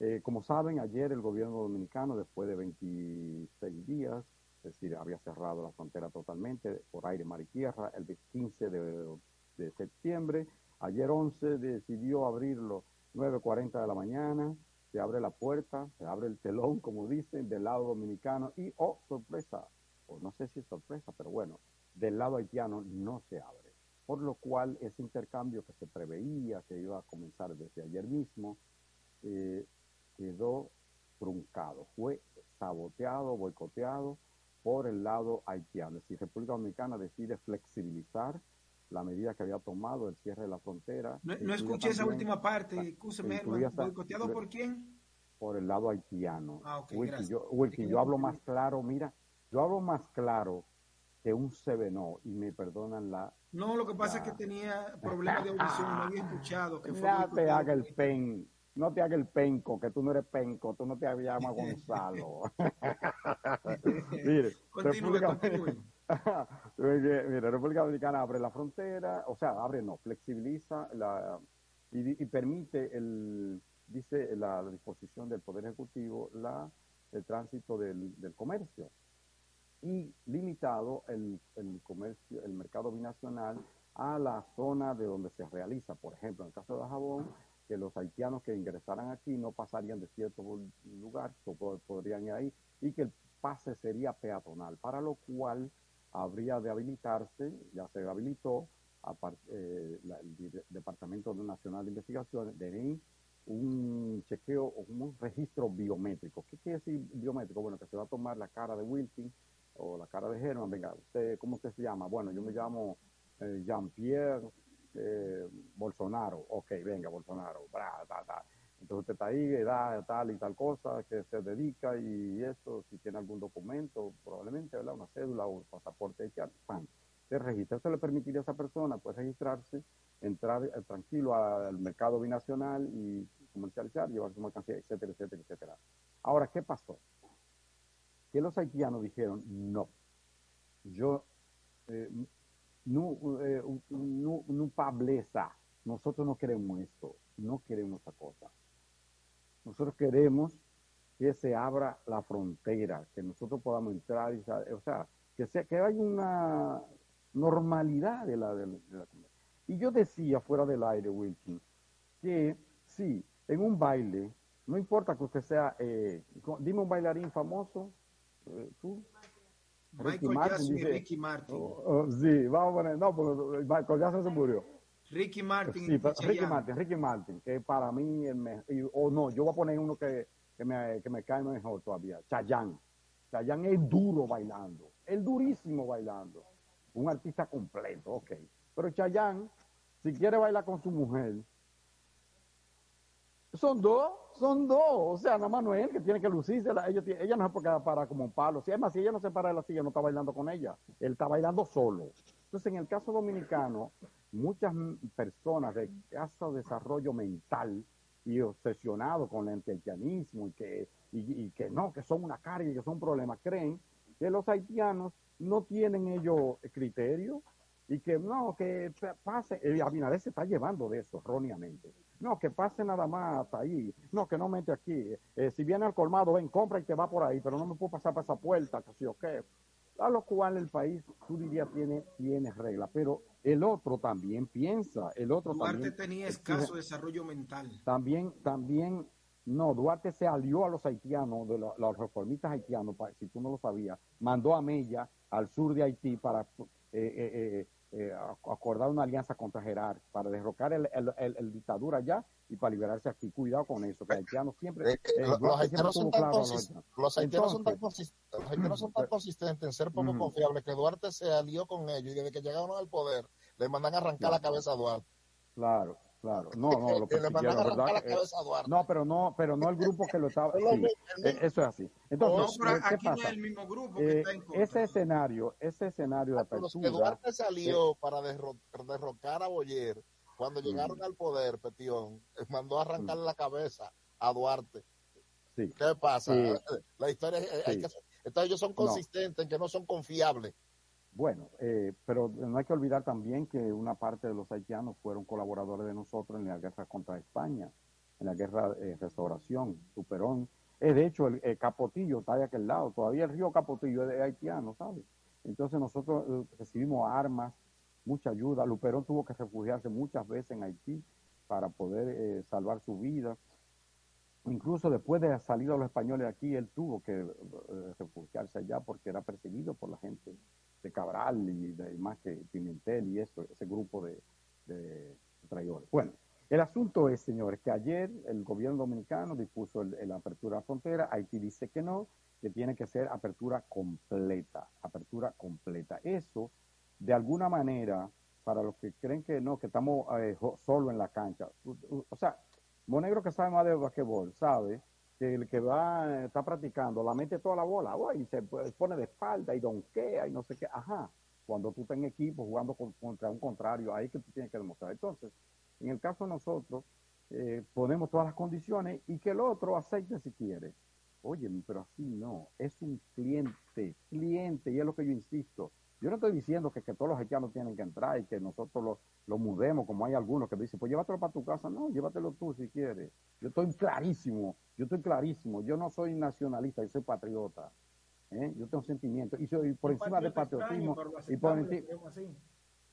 Eh, como saben, ayer el gobierno dominicano, después de 26 días, es decir, había cerrado la frontera totalmente por aire, mar y tierra, el 15 de, de septiembre, ayer 11 decidió abrirlo 9.40 de la mañana, se abre la puerta, se abre el telón, como dicen, del lado dominicano y, oh, sorpresa, o no sé si es sorpresa, pero bueno, del lado haitiano no se abre. Por lo cual ese intercambio que se preveía que iba a comenzar desde ayer mismo, eh, quedó truncado, fue saboteado, boicoteado por el lado haitiano. Es decir, República Dominicana decide flexibilizar la medida que había tomado el cierre de la frontera. No, escuché esa última parte, escúcheme, ¿boicoteado por quién? Por el lado haitiano. Ah, ok, yo, yo hablo más claro, mira, yo hablo más claro que un no y me perdonan la... No, lo que pasa es que tenía problemas de audición, no había escuchado que fue... Te haga el pen, no te haga el penco, que tú no eres penco, tú no te llamas Gonzalo. Mire, continúe, continúe. Mira, República Dominicana abre la frontera, o sea, abre no, flexibiliza la, y, permite el, dice la, disposición del Poder Ejecutivo, la, el tránsito del, del comercio y limitado el, el, comercio, el mercado binacional a la zona de donde se realiza. Por ejemplo, en el caso de Jabón, que los haitianos que ingresaran aquí no pasarían de cierto lugar, podrían ir ahí, y que el pase sería peatonal, para lo cual habría de habilitarse, ya se habilitó, eh, el Departamento Nacional de Investigaciones, DNI, un chequeo o un registro biométrico. ¿Qué quiere decir biométrico? Bueno, que se va a tomar la cara de Wilkin o la cara de Germán. Venga, usted, ¿cómo usted se llama? Bueno, yo me llamo eh, Jean-Pierre eh, Bolsonaro. Ok, venga, Bolsonaro. Entonces usted está ahí, edad tal y tal cosa, que se dedica y eso, si tiene algún documento, probablemente, ¿verdad? Una cédula o un pasaporte, pan, se registra. Eso le permitiría a esa persona, pues, registrarse, entrar eh, tranquilo al mercado binacional y comercializar, llevar su mercancía, etcétera, etcétera, etcétera. Ahora, ¿qué pasó? Que los haitianos dijeron, no, yo, eh, no, no, no pableza, nosotros no queremos esto, no queremos esa cosa. Nosotros queremos que se abra la frontera, que nosotros podamos entrar, y, o sea, que, sea, que haya una normalidad de la, de, la Y yo decía fuera del aire, Wilkin, que sí, en un baile, no importa que usted sea, eh, dime un bailarín famoso, eh, tú. Ricky Martin, y Ricky Martin. Oh, oh, sí, vamos a poner, no, porque Michael Jackson se murió. Ricky Martin. Sí, Ricky Martin, Ricky Martin, que para mí, el mejor, o no, yo voy a poner uno que, que, me, que me cae mejor todavía, Chayanne. Chayanne es duro bailando, es durísimo bailando. Un artista completo, ok. Pero Chayanne, si quiere bailar con su mujer, son dos, son dos. O sea, nada más no es él que tiene que lucirse. Ella, ella no se parar como un palo. Si es más, si ella no se para de la silla, no está bailando con ella. Él está bailando solo. Entonces, en el caso dominicano, muchas personas de caso desarrollo mental y obsesionados con el haitianismo y que, y, que no, que son una carga y que son problemas, creen que los haitianos no tienen ellos criterio y que no, que pase, el Abinader se está llevando de eso erróneamente. No, que pase nada más hasta ahí. No, que no mete aquí. Eh, si viene al colmado, ven, compra y te va por ahí, pero no me puedo pasar por esa puerta, que sí o qué. A lo cual el país, tú dirías, tiene, tiene regla, pero el otro también piensa, el otro Duarte tenía escaso desarrollo mental. También, también, no, Duarte se alió a los haitianos, de los, reformistas haitianos, si tú no lo sabías, mandó a Mella al sur de Haití para eh, eh, eh, acordar una alianza contra Gerard para derrocar el, el, dictadura allá y para liberarse aquí. Cuidado con eso, que haitianos siempre... Eh, eh, los, haitianos son tan los haitianos son tan consistentes en ser poco confiables que Duarte se alió con ellos y desde que llegaron al poder le mandan a arrancar la cabeza a Duarte. Claro. Claro, no, no, lo ¿verdad? no, pero no, pero no el grupo que lo estaba. eso es así. Entonces, ¿qué pasa? el mismo grupo que está en ese escenario, ese escenario de apertura. Que Duarte salió para derrocar a Boyer cuando llegaron al poder, Petión, mandó a arrancar la cabeza a Duarte. Sí. ¿Qué pasa? La historia es, hay que, entonces ellos son consistentes en que no son confiables. Bueno, eh, pero no hay que olvidar también que una parte de los haitianos fueron colaboradores de nosotros en la guerra contra España, en la guerra de restauración, Superón. Eh, de hecho, el, Capotillo está de aquel lado, todavía el río Capotillo es haitiano, ¿sabes? Entonces nosotros eh, recibimos armas, mucha ayuda. Luperón tuvo que refugiarse muchas veces en Haití para poder salvar su vida. Incluso después de salir a los españoles de aquí, él tuvo que refugiarse allá porque era perseguido por la gente de Cabral y de, más que Pimentel y eso, ese grupo de, traidores. Bueno, el asunto es, señores, que ayer el gobierno dominicano dispuso la apertura de la frontera, Haití dice que no, que tiene que ser apertura completa, apertura completa. Eso, de alguna manera, para los que creen que no, que estamos eh, solo en la cancha, o sea, Monegro que sabe más de basquetbol, sabe que el que va, está practicando, la mete toda la bola, y se pone de espalda y donquea y no sé qué. Ajá, cuando tú estás en equipo jugando contra un contrario, ahí que tú tienes que demostrar. Entonces, en el caso de nosotros, eh, ponemos todas las condiciones y que el otro acepte si quiere. Oye, pero así no, es un cliente, cliente, y es lo que yo insisto. Yo no estoy diciendo que, todos los haitianos tienen que entrar y que nosotros lo, mudemos, como hay algunos que dicen, pues llévatelo para tu casa. No, llévatelo tú si quieres. Yo estoy clarísimo, yo estoy clarísimo. Yo no soy nacionalista, yo soy patriota. ¿eh? Yo tengo sentimientos. Y soy por encima del patriotismo. y por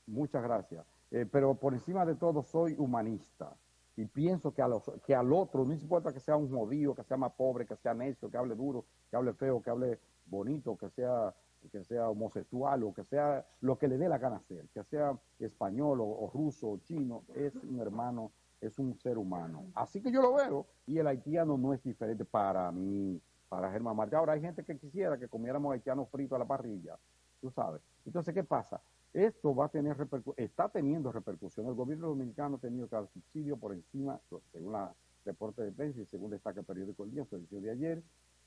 muchas gracias. Eh, pero por encima de todo soy humanista. Y pienso que, a los, que al otro, no importa que sea un jodido, que sea más pobre, que sea necio, que hable duro, que hable feo, que hable bonito, que sea que sea homosexual o que sea lo que le dé la gana hacer, que sea español o, ruso o chino, es un hermano, es un ser humano. Así que yo lo veo y el haitiano no es diferente para mí, para Germán Martí. Ahora hay gente que quisiera que comiéramos haitiano frito a la parrilla, tú sabes. Entonces, ¿qué pasa? Esto va a tener está teniendo repercusión. El gobierno dominicano ha tenido que dar subsidio por encima, según la reporte de prensa y según destaca el periódico El Día, su edición de ayer,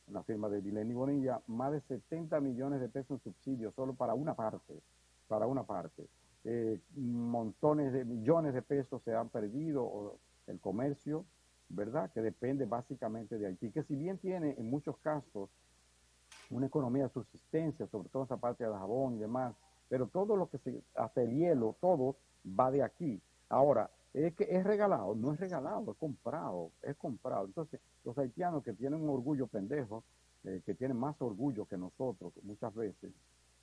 la firma de Dileni Bonilla, más de 70 millones de pesos en subsidios solo para una parte, para una parte. Eh, montones de millones de pesos se han perdido el comercio, ¿verdad? Que depende básicamente de Haití, que si bien tiene en muchos casos una economía de subsistencia, sobre todo esa parte del jabón y demás, pero todo lo que se, hasta el hielo, todo va de aquí. Ahora, es que es regalado, no es regalado, es comprado, es comprado. Entonces, los haitianos que tienen un orgullo pendejo, eh, que tienen más orgullo que nosotros muchas veces,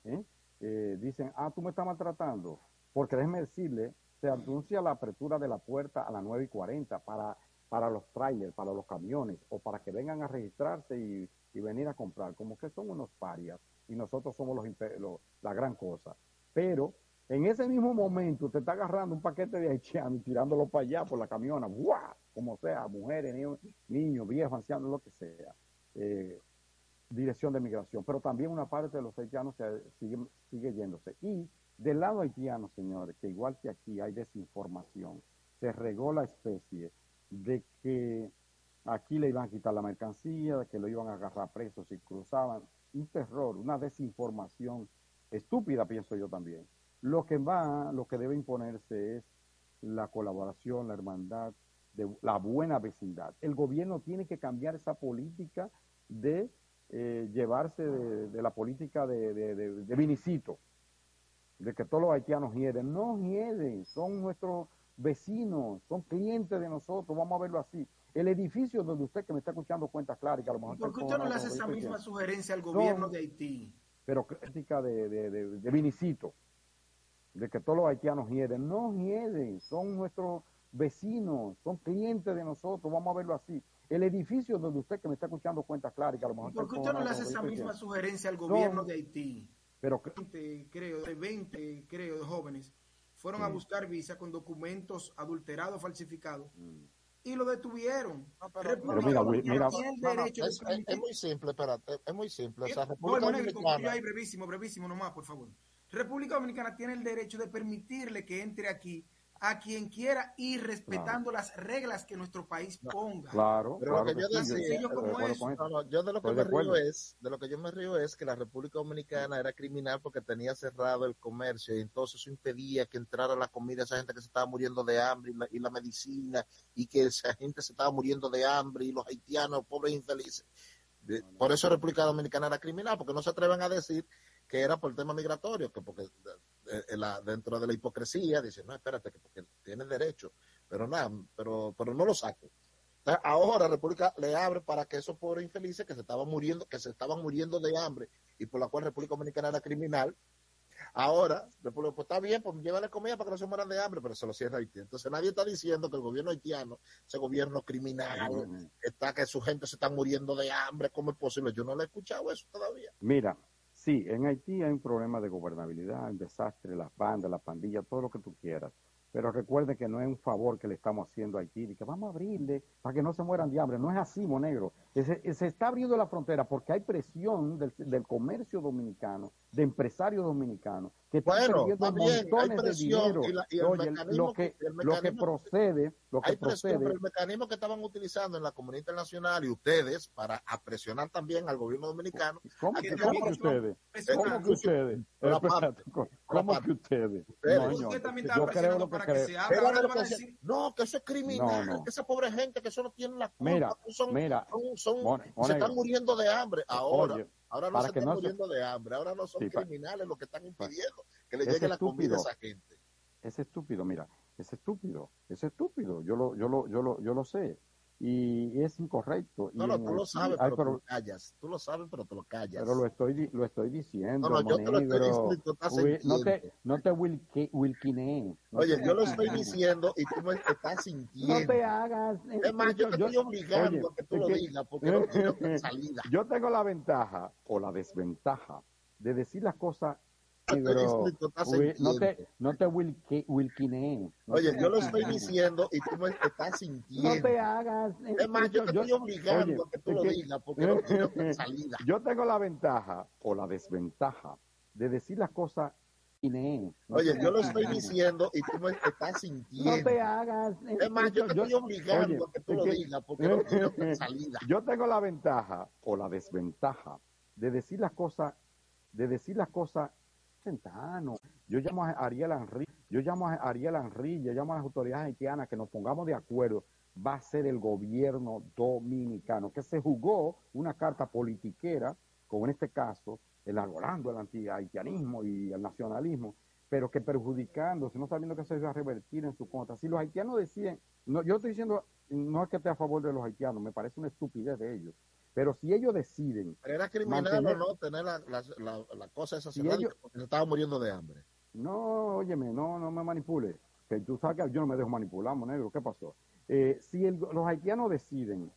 ¿eh? Eh, dicen, ah, tú me estás maltratando, porque déjeme decirle, se anuncia la apertura de la puerta a las 9 y 40 para, para los trailers, para los camiones, o para que vengan a registrarse y, venir a comprar, como que son unos parias, y nosotros somos los, la gran cosa. Pero en ese mismo momento te está agarrando un paquete de haitianos y tirándolo para allá por la camiona, ¡buah! como sea, mujeres, niños, viejos, ancianos, lo que sea. Eh, dirección de migración, pero también una parte de los haitianos sigue, sigue yéndose. Y del lado haitiano, señores, que igual que aquí hay desinformación, se regó la especie de que aquí le iban a quitar la mercancía, de que lo iban a agarrar presos si cruzaban. Un terror, una desinformación estúpida, pienso yo también. Lo que va, lo que debe imponerse es la colaboración, la hermandad, de la buena vecindad. El gobierno tiene que cambiar esa política de eh, llevarse de, la política de, de, Vinicito, de que todos los haitianos hieden. No hieden, son nuestros vecinos, son clientes de nosotros, vamos a verlo así. El edificio donde usted que me está escuchando cuenta clara y que a lo mejor... ¿Por qué usted no le hace esa misma sugerencia al gobierno de Haití? Pero crítica de, de Vinicito de que todos los haitianos hieden. No hieden, son nuestros vecinos, son clientes de nosotros, vamos a verlo así. El edificio donde usted que me está escuchando cuenta clara y que a lo mejor... ¿Por qué usted no le hace esa misma sugerencia al gobierno de Haití? Pero 20, creo, de 20, creo, de jóvenes fueron a buscar visa con documentos adulterados, falsificados. Mm. Y lo detuvieron. pero, mira, mira, es, muy simple, espérate, es muy simple. O sea, República Dominicana... brevísimo, brevísimo nomás, por favor. República Dominicana tiene el derecho de permitirle que entre aquí a quien quiera y respetando las reglas que nuestro país ponga. Claro, pero lo que yo decía, yo de lo que me río es, de lo que yo me río es que la República Dominicana era criminal porque tenía cerrado el comercio y entonces eso impedía que entrara la comida a esa gente que se estaba muriendo de hambre y la, y la medicina y que esa gente se estaba muriendo de hambre y los haitianos pobres infelices. Por eso República Dominicana era criminal porque no se atreven a decir que era por el tema migratorio, que porque eh, eh, la, dentro de la hipocresía dicen, no, espérate, que porque tienes derecho, pero nada, pero, pero no lo saco. Entonces, ahora República le abre para que esos pobres infelices que se estaban muriendo, que se estaban muriendo de hambre y por la cual República Dominicana era criminal, ahora República, pues está bien, pues llévale comida para que no se mueran de hambre, pero se lo cierra Haití. Entonces nadie está diciendo que el gobierno haitiano, ese gobierno criminal, está que su gente se está muriendo de hambre, ¿cómo es posible? Yo no le he escuchado eso todavía. Mira, sí, en Haití hay un problema de gobernabilidad, un desastre, las bandas, las pandillas, todo lo que tú quieras. Pero recuerde que no es un favor que le estamos haciendo a Haití, que vamos a abrirle para que no se mueran de hambre. No es así, Monegro. Se, está abriendo la frontera porque hay presión del comercio dominicano, de empresarios dominicanos, que están Bueno, perdiendo está bien, hay montones de presión dinero. y la- y el Oye, mecanismo lo que, el lo que procede, lo que Hay presión, procede, pero el mecanismo que estaban utilizando en la comunidad internacional y ustedes para presionar también al gobierno dominicano. ¿Cómo que, tenemos cómo que presión. ustedes? ¿Cómo que ustedes? ¿Cómo cómo que ustedes? Ustedes. No, Usted también yo creo lo que para que se abra. Lo que no, que eso es criminal, No, no. que esa pobre gente, que eso no tiene la culpa, Mira, son, mira, son- son- Mon- se están muriendo de hambre. Ahora, Oye, ahora no se están no se- muriendo de hambre, ahora no son Sí, criminales los que están impidiendo que le Es llegue la comida a estúpido. esa gente. Es estúpido, mira, es estúpido, es estúpido, yo lo, yo lo, yo lo, yo lo sé. Y es incorrecto. No, y no, tú lo sabes, pero te lo callas. Tú lo sabes, pero te lo callas. pero lo estoy, lo estoy diciendo, No, no, yo te lo estoy diciendo y tú estás no te, no te wilquinees, Oye, yo lo estoy diciendo y tú me estás sintiendo. No te hagas. Es más, yo te estoy obligando a que tú lo digas porque no tengo salida. Yo tengo la ventaja o la desventaja de decir las cosas. Tú estás Uy, no te, no te wilquinees, no Oye, te yo lo estoy diciendo y tú me estás No sintiendo. te hagas. Es más, yo te Yo- estoy obligando oye, a que tú lo que- digas porque no tengo salida. Yo tengo la ventaja o la desventaja de decir las cosas. no Oye, yo lo estoy diciendo y tú me estás No sintiendo. te hagas. Es más, yo te Yo- estoy obligando a que tú lo que- digas porque no tengo salida. Yo tengo la ventaja o la desventaja de decir las cosas, de decir las cosas centano. Yo llamo a Ariel Henry, yo llamo a Ariel Henry, yo llamo a las autoridades haitianas que nos pongamos de acuerdo. Va a ser el gobierno dominicano, que se jugó una carta politiquera, como en este caso, elaborando el anti-haitianismo y el nacionalismo, pero que perjudicándose, no sabiendo que se va a revertir en su contra. Si los haitianos deciden, no, yo estoy diciendo, no es que esté a favor de los haitianos, me parece una estupidez de ellos, pero si ellos deciden Pero era criminal mantener- o no tener la, la, la, la cosa esa Si ellos- porque se estaba muriendo de hambre. No, óyeme, no, no me manipule. Que tú sabes que yo no me dejo manipular, negro. ¿Qué pasó? Eh, si el- los haitianos deciden,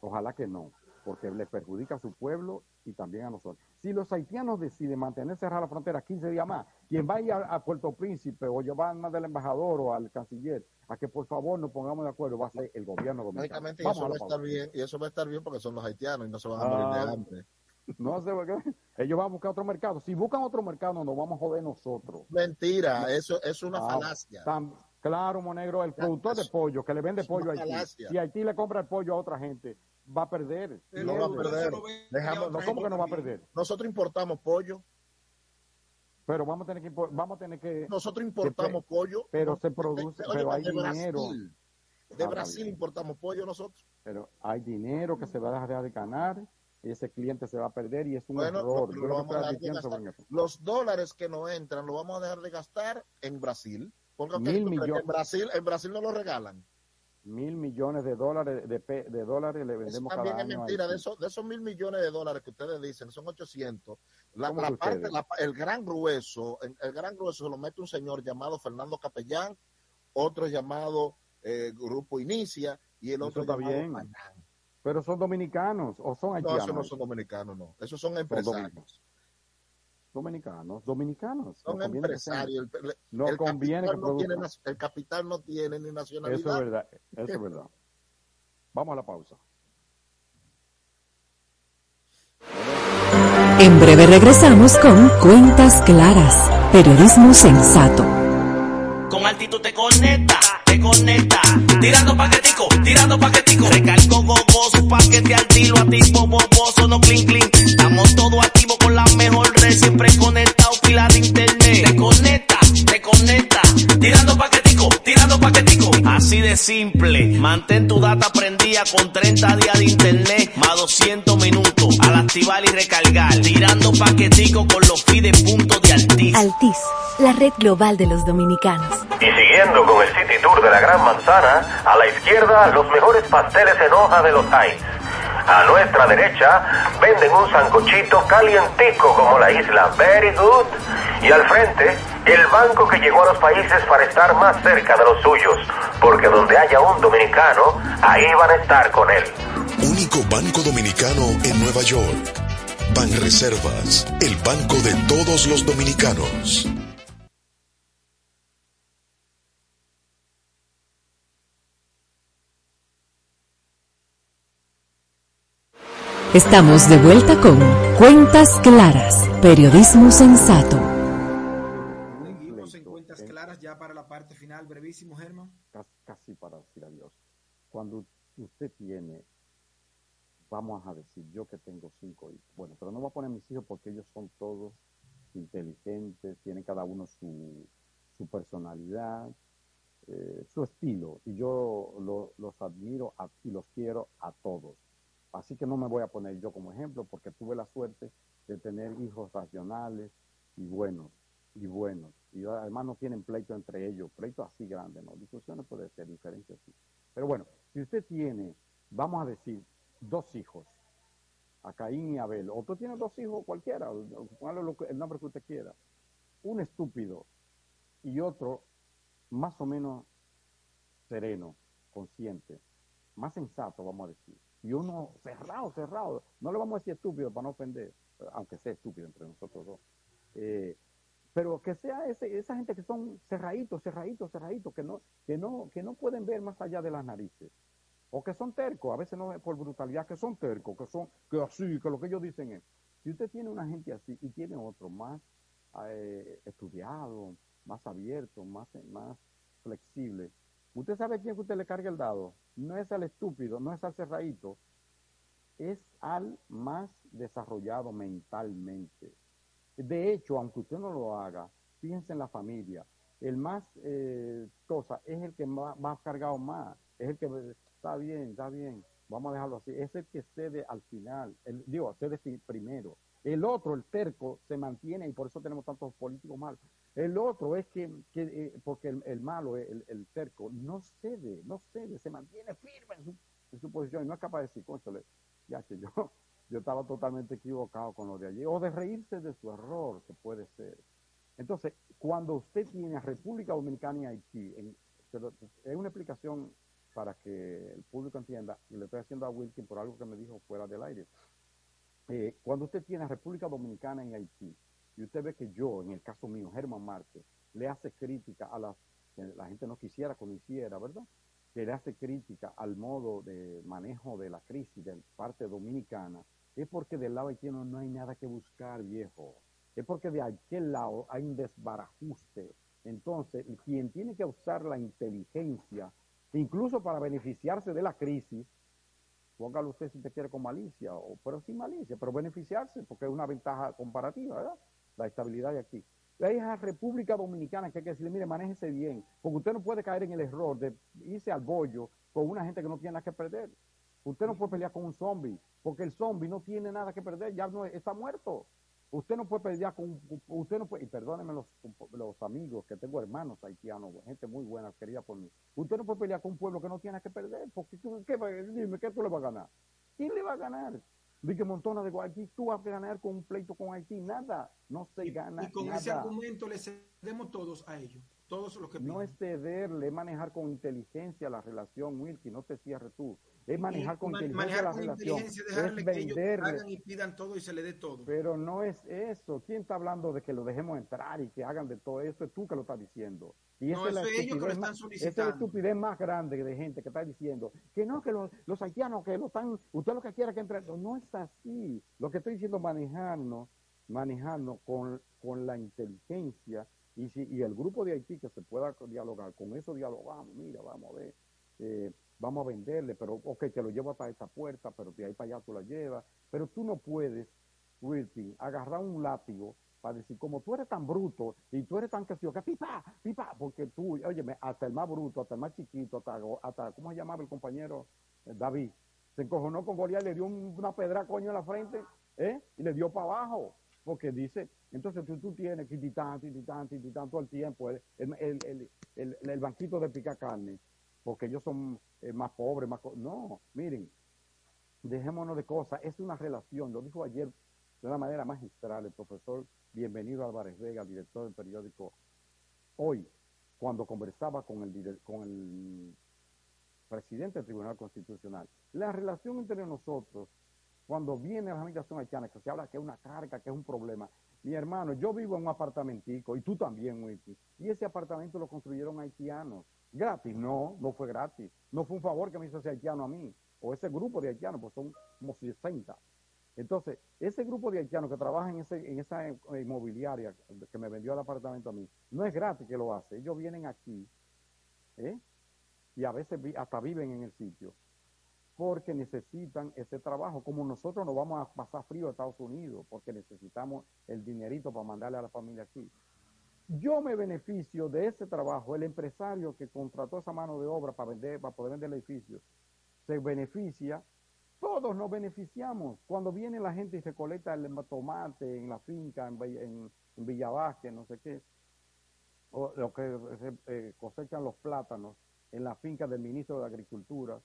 ojalá que no, porque les perjudica a su pueblo y también a nosotros. Si los haitianos deciden mantener cerrada la frontera 15 días más, quien vaya a, a Puerto Príncipe o llevar más del embajador o al canciller a que por favor nos pongamos de acuerdo, va a ser el gobierno dominicano. Y eso va a estar bien, y eso va a estar bien porque son los haitianos y no se van a morir Ah, de hambre. No sé por qué. Ellos van a buscar otro mercado. Si buscan otro mercado, nos vamos a joder nosotros. Mentira, eso es una Ah, falacia. tam- claro, Monegro, el productor de pollo que le vende pollo a Haití. Si Haití le compra el pollo a otra gente, va a perder. No va a perder. Dejamos, no, ¿Cómo que no va a perder? Nosotros importamos pollo, Pero vamos a tener que, vamos a tener que. nosotros importamos que- pollo. Pero se produce, pero hay de dinero. Brasil, de Ah, Brasil importamos pollo nosotros. Pero hay dinero que se va a dejar de ganar. Y ese cliente se va a perder y es un Bueno, error. lo-. Los dólares que no entran lo vamos a dejar de gastar en Brasil. Porque Mil millones. en Brasil, en Brasil no lo regalan. Mil millones de dólares de, de dólares le Eso vendemos también cada es año. mentira. De Haití. esos, de esos mil millones de dólares que ustedes dicen, son 800. La, ¿Cómo la parte, la- el gran grueso, el, el gran grueso lo mete un señor llamado Fernando Capellán, otro llamado eh, Grupo Inicia y el Eso otro está llamado bien. Pero son dominicanos o son No, haitianos. esos no son dominicanos, no. Esos son Son empresarios. Dominicanos, dominicanos. Son conviene sean. empresarios. El, el- No el conviene capital que no tiene, el capital no tiene ni Eso nacionalidad. es verdad, eso es verdad. Vamos a la pausa. En breve regresamos con Cuentas Claras, periodismo sensato. Con altitud te conecta, conecta. Tirando paquetico, tirando paquetico. Recargo gogoso, paquete al tiro, activo, boboso, no clean clean. Estamos todos activos con la mejor red, siempre conectado, pila de internet. Te conecta, te conecta. Tirando paquetico, tirando paquetico. Así de simple. Mantén tu data prendida con 30 días de internet, más 200 minutos. A las activar y recargar. Tirando paquetico con los feeds punto de Altis. Altis, la red global de los dominicanos. Y siguiendo con el City Tour de la Gran Manzana, a la izquierda los mejores pasteles en hoja de los Heights. A nuestra derecha venden un sancochito calientico como la isla Very Good. Y al frente, el banco que llegó a los países para estar más cerca de los suyos. Porque donde haya un dominicano, ahí van a estar con él. Único banco dominicano en Nueva York. Banreservas, el banco de todos los dominicanos. Estamos de vuelta con Cuentas Claras, periodismo sensato. Final, brevísimo, Germán. Casi para decir adiós. Cuando usted tiene, vamos a decir, yo que tengo cinco hijos, bueno, pero no voy a poner mis hijos porque ellos son todos inteligentes, tienen cada uno su, personalidad, eh, su estilo, y yo lo, los admiro y los quiero a todos Así que no me voy a poner yo como ejemplo porque tuve la suerte de tener hijos racionales y buenos, y buenos. Y además no tienen pleito entre ellos, pleito así grande, ¿no? Discusiones puede ser, diferencias sí. Pero bueno, si usted tiene, vamos a decir, dos hijos, a Caín y Abel, o tú dos hijos cualquiera, póngale el nombre que usted quiera, un estúpido y otro más o menos sereno, consciente, más sensato, vamos a decir y uno cerrado, cerrado. No le vamos a decir estúpido para no ofender, aunque sea estúpido entre nosotros dos. Eh, pero que sea ese, esa gente que son cerraditos, cerraditos, cerraditos, que no, que no, que no pueden ver más allá de las narices. O que son tercos, a veces no por brutalidad, que son tercos, que son, que así, que lo que ellos dicen es. Si usted tiene una gente así y tiene otro más eh, estudiado, más abierto, más, más flexible, Usted sabe quién que usted le carga el dado. No es al estúpido, no es al cerradito, es al más desarrollado mentalmente. De hecho, aunque usted no lo haga, fíjense en la familia. El más eh, cosa es el que más, cargado más. Es el que está bien, está bien, vamos a dejarlo así. Es el que cede al final. El, digo, cede primero. El otro, el terco, se mantiene y por eso tenemos tantos políticos malos. El otro es que, eh, porque el, malo, el, el, terco, no cede, no cede, se mantiene firme en su, posición y no es capaz de decir, conchale, ya que yo, yo estaba totalmente equivocado con lo de allí, o de reírse de su error, que puede ser. Entonces, cuando usted tiene a República Dominicana y Haití, es una explicación para que el público entienda, y le estoy haciendo a Wilkin por algo que me dijo fuera del aire. Eh, cuando usted tiene a República Dominicana y Haití, y usted ve que yo, en el caso mío, Germán Márquez, le hace crítica a las que la gente no quisiera que lo hiciera, ¿verdad? Que le hace crítica al modo de manejo de la crisis de parte dominicana, es porque del lado haitiano no hay nada que buscar, viejo. Es porque de aquel lado hay un desbarajuste. Entonces, quien tiene que usar la inteligencia, incluso para beneficiarse de la crisis, póngalo usted si te quiere con malicia, o, pero sin malicia, pero beneficiarse, porque es una ventaja comparativa, ¿verdad? la estabilidad de aquí. Hay a República Dominicana que hay que decirle, mire, manéjese bien, porque usted no puede caer en el error de irse al bollo con una gente que no tiene nada que perder. Usted no puede pelear con un zombie, porque el zombie no tiene nada que perder, ya no está muerto. Usted no puede pelear con, usted no puede, y perdónenme los, los amigos, que tengo hermanos haitianos, gente muy buena, querida por mí. Usted no puede pelear con un pueblo que no tiene nada que perder, porque ¿qué, dime, ¿qué tú le vas a ganar? ¿Quién le va a ganar? Que Montona de Haití, tú vas a ganar con un pleito con Haití, nada, no se gana. Y con ese argumento le cedemos todos a ellos, todos los que No es cederle, manejar con inteligencia la relación, Wilkie, no te cierres tú. Es manejar con inteligencia la relación. es venderle. y pidan todo y se le dé todo. Pero no es eso. ¿Quién está hablando de que lo dejemos entrar y que hagan de todo eso? Es tú que lo estás diciendo. Y no, es, ellos que lo están solicitando. Esa es la estupidez más grande de gente que está diciendo que no, que los, los haitianos que lo están, usted lo que quiera que entre. No es así. Lo que estoy diciendo, manejarnos, manejarnos con, con la inteligencia y, si, y el grupo de Haití que se pueda dialogar, con eso dialogamos, mira, vamos a ver. Eh, vamos a venderle, pero ok, te lo llevo hasta esta puerta, pero de ahí para allá tú la llevas. Pero tú no puedes, Wilson, agarrar un látigo para decir, como tú eres tan bruto y tú eres tan que que pipa, pipa, porque tú, oye, hasta el más bruto, hasta el más chiquito, hasta, hasta ¿cómo se llamaba el compañero eh, David? Se encojonó con Goliat, le dio una pedra coño en la frente ¿eh? Y le dio para abajo, porque dice, entonces tú, tú tienes y tanto, y tanto al tiempo, el, el, el, el, banquito de pica carne, porque ellos son eh, más pobres, más... No, miren, dejémonos de cosas, es una relación, lo dijo ayer de una manera magistral el profesor Bienvenido Álvarez Vega, director del periódico Hoy, cuando conversaba con el, con el presidente del Tribunal Constitucional. La relación entre nosotros, cuando viene la migración haitiana, que se habla que es una carga, que es un problema. Mi hermano, yo vivo en un apartamentico, y tú también, Wiki, y ese apartamento lo construyeron haitianos. ¿Gratis? No, no fue gratis. No fue un favor que me hizo ese haitiano a mí, o ese grupo de haitianos, pues son como 60. Entonces, ese grupo de haitianos que trabaja en, ese, en esa inmobiliaria que me vendió el apartamento a mí, no es gratis que lo hace. Ellos vienen aquí, ¿eh? y a veces hasta viven en el sitio, porque necesitan ese trabajo, como nosotros no vamos a pasar frío a Estados Unidos, porque necesitamos el dinerito para mandarle a la familia aquí. Yo me beneficio de ese trabajo, el empresario que contrató esa mano de obra para, vender, para poder vender el edificio, se beneficia, todos nos beneficiamos. Cuando viene la gente y recolecta el tomate en la finca, en, en, en no sé qué, o lo que eh, cosechan los plátanos, en la finca del ministro de Agricultura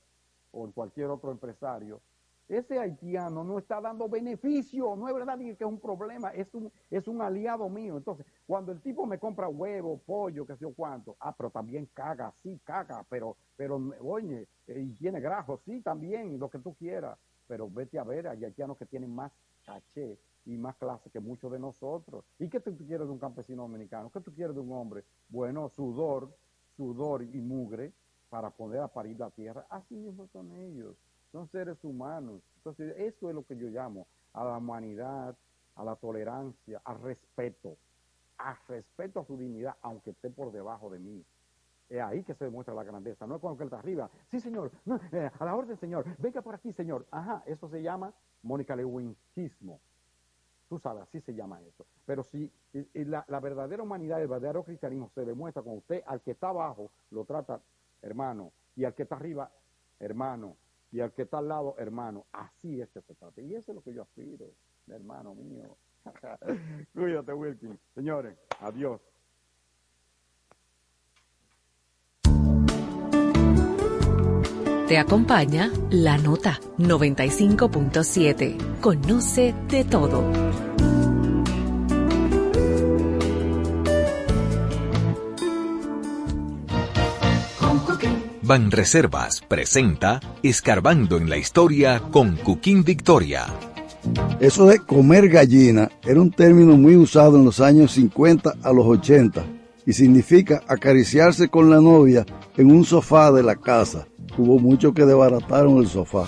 o en cualquier otro empresario, ese haitiano no está dando beneficio, no es verdad que es un problema, es un, es un aliado mío. Entonces, cuando el tipo me compra huevo, pollo, qué sé yo cuánto, ah, pero también caga, sí, caga, pero, pero, oye, y tiene grajo, sí, también, lo que tú quieras, pero vete a ver, hay haitianos que tienen más caché y más clase que muchos de nosotros. ¿Y qué tú quieres de un campesino dominicano? ¿Qué tú quieres de un hombre? Bueno, sudor, sudor y mugre para poder aparir la tierra. Así mismo son ellos, son seres humanos. Entonces, eso es lo que yo llamo a la humanidad, a la tolerancia, al respeto, a respeto a su dignidad, aunque esté por debajo de mí. Es ahí que se demuestra la grandeza, no es cuando él está arriba. Sí, señor, eh, a la orden, señor, venga por aquí, señor. Ajá, eso se llama Mónica Lewinsismo. Tú sabes, así se llama eso. Pero si la, verdadera humanidad, el verdadero cristianismo se demuestra con usted al que está abajo, lo trata hermano, y al que está arriba, hermano, y al que está al lado, hermano. Así es que se trata. Y eso es lo que yo aspiro, hermano mío. Cuídate, Wilkin. Señores, adiós. Te acompaña la nota 95.7. Conoce de todo. Banreservas presenta Escarbando en la Historia con Cuquín Victoria. Eso de comer gallina era un término muy usado en los años 50 a los 80 y significa acariciarse con la novia en un sofá de la casa. Hubo muchos que desbarataron el sofá.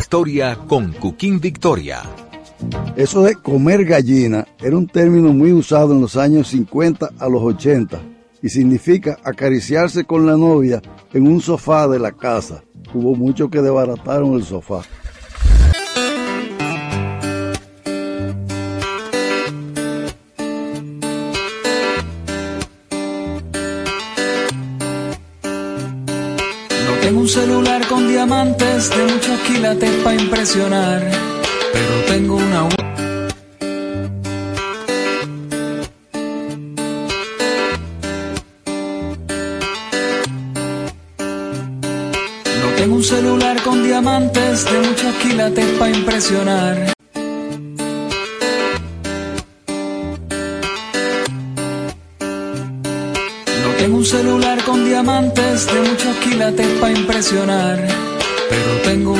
Historia con Cuquín Victoria. Eso de comer gallina era un término muy usado en los años 50 a los 80 y significa acariciarse con la novia en un sofá de la casa. Hubo muchos que desbarataron el sofá. No tengo un celular con diamantes de muchos quilates para impresionar, pero tengo una impresionar. No tengo un celular con diamantes de muchos quilates para impresionar, pero tengo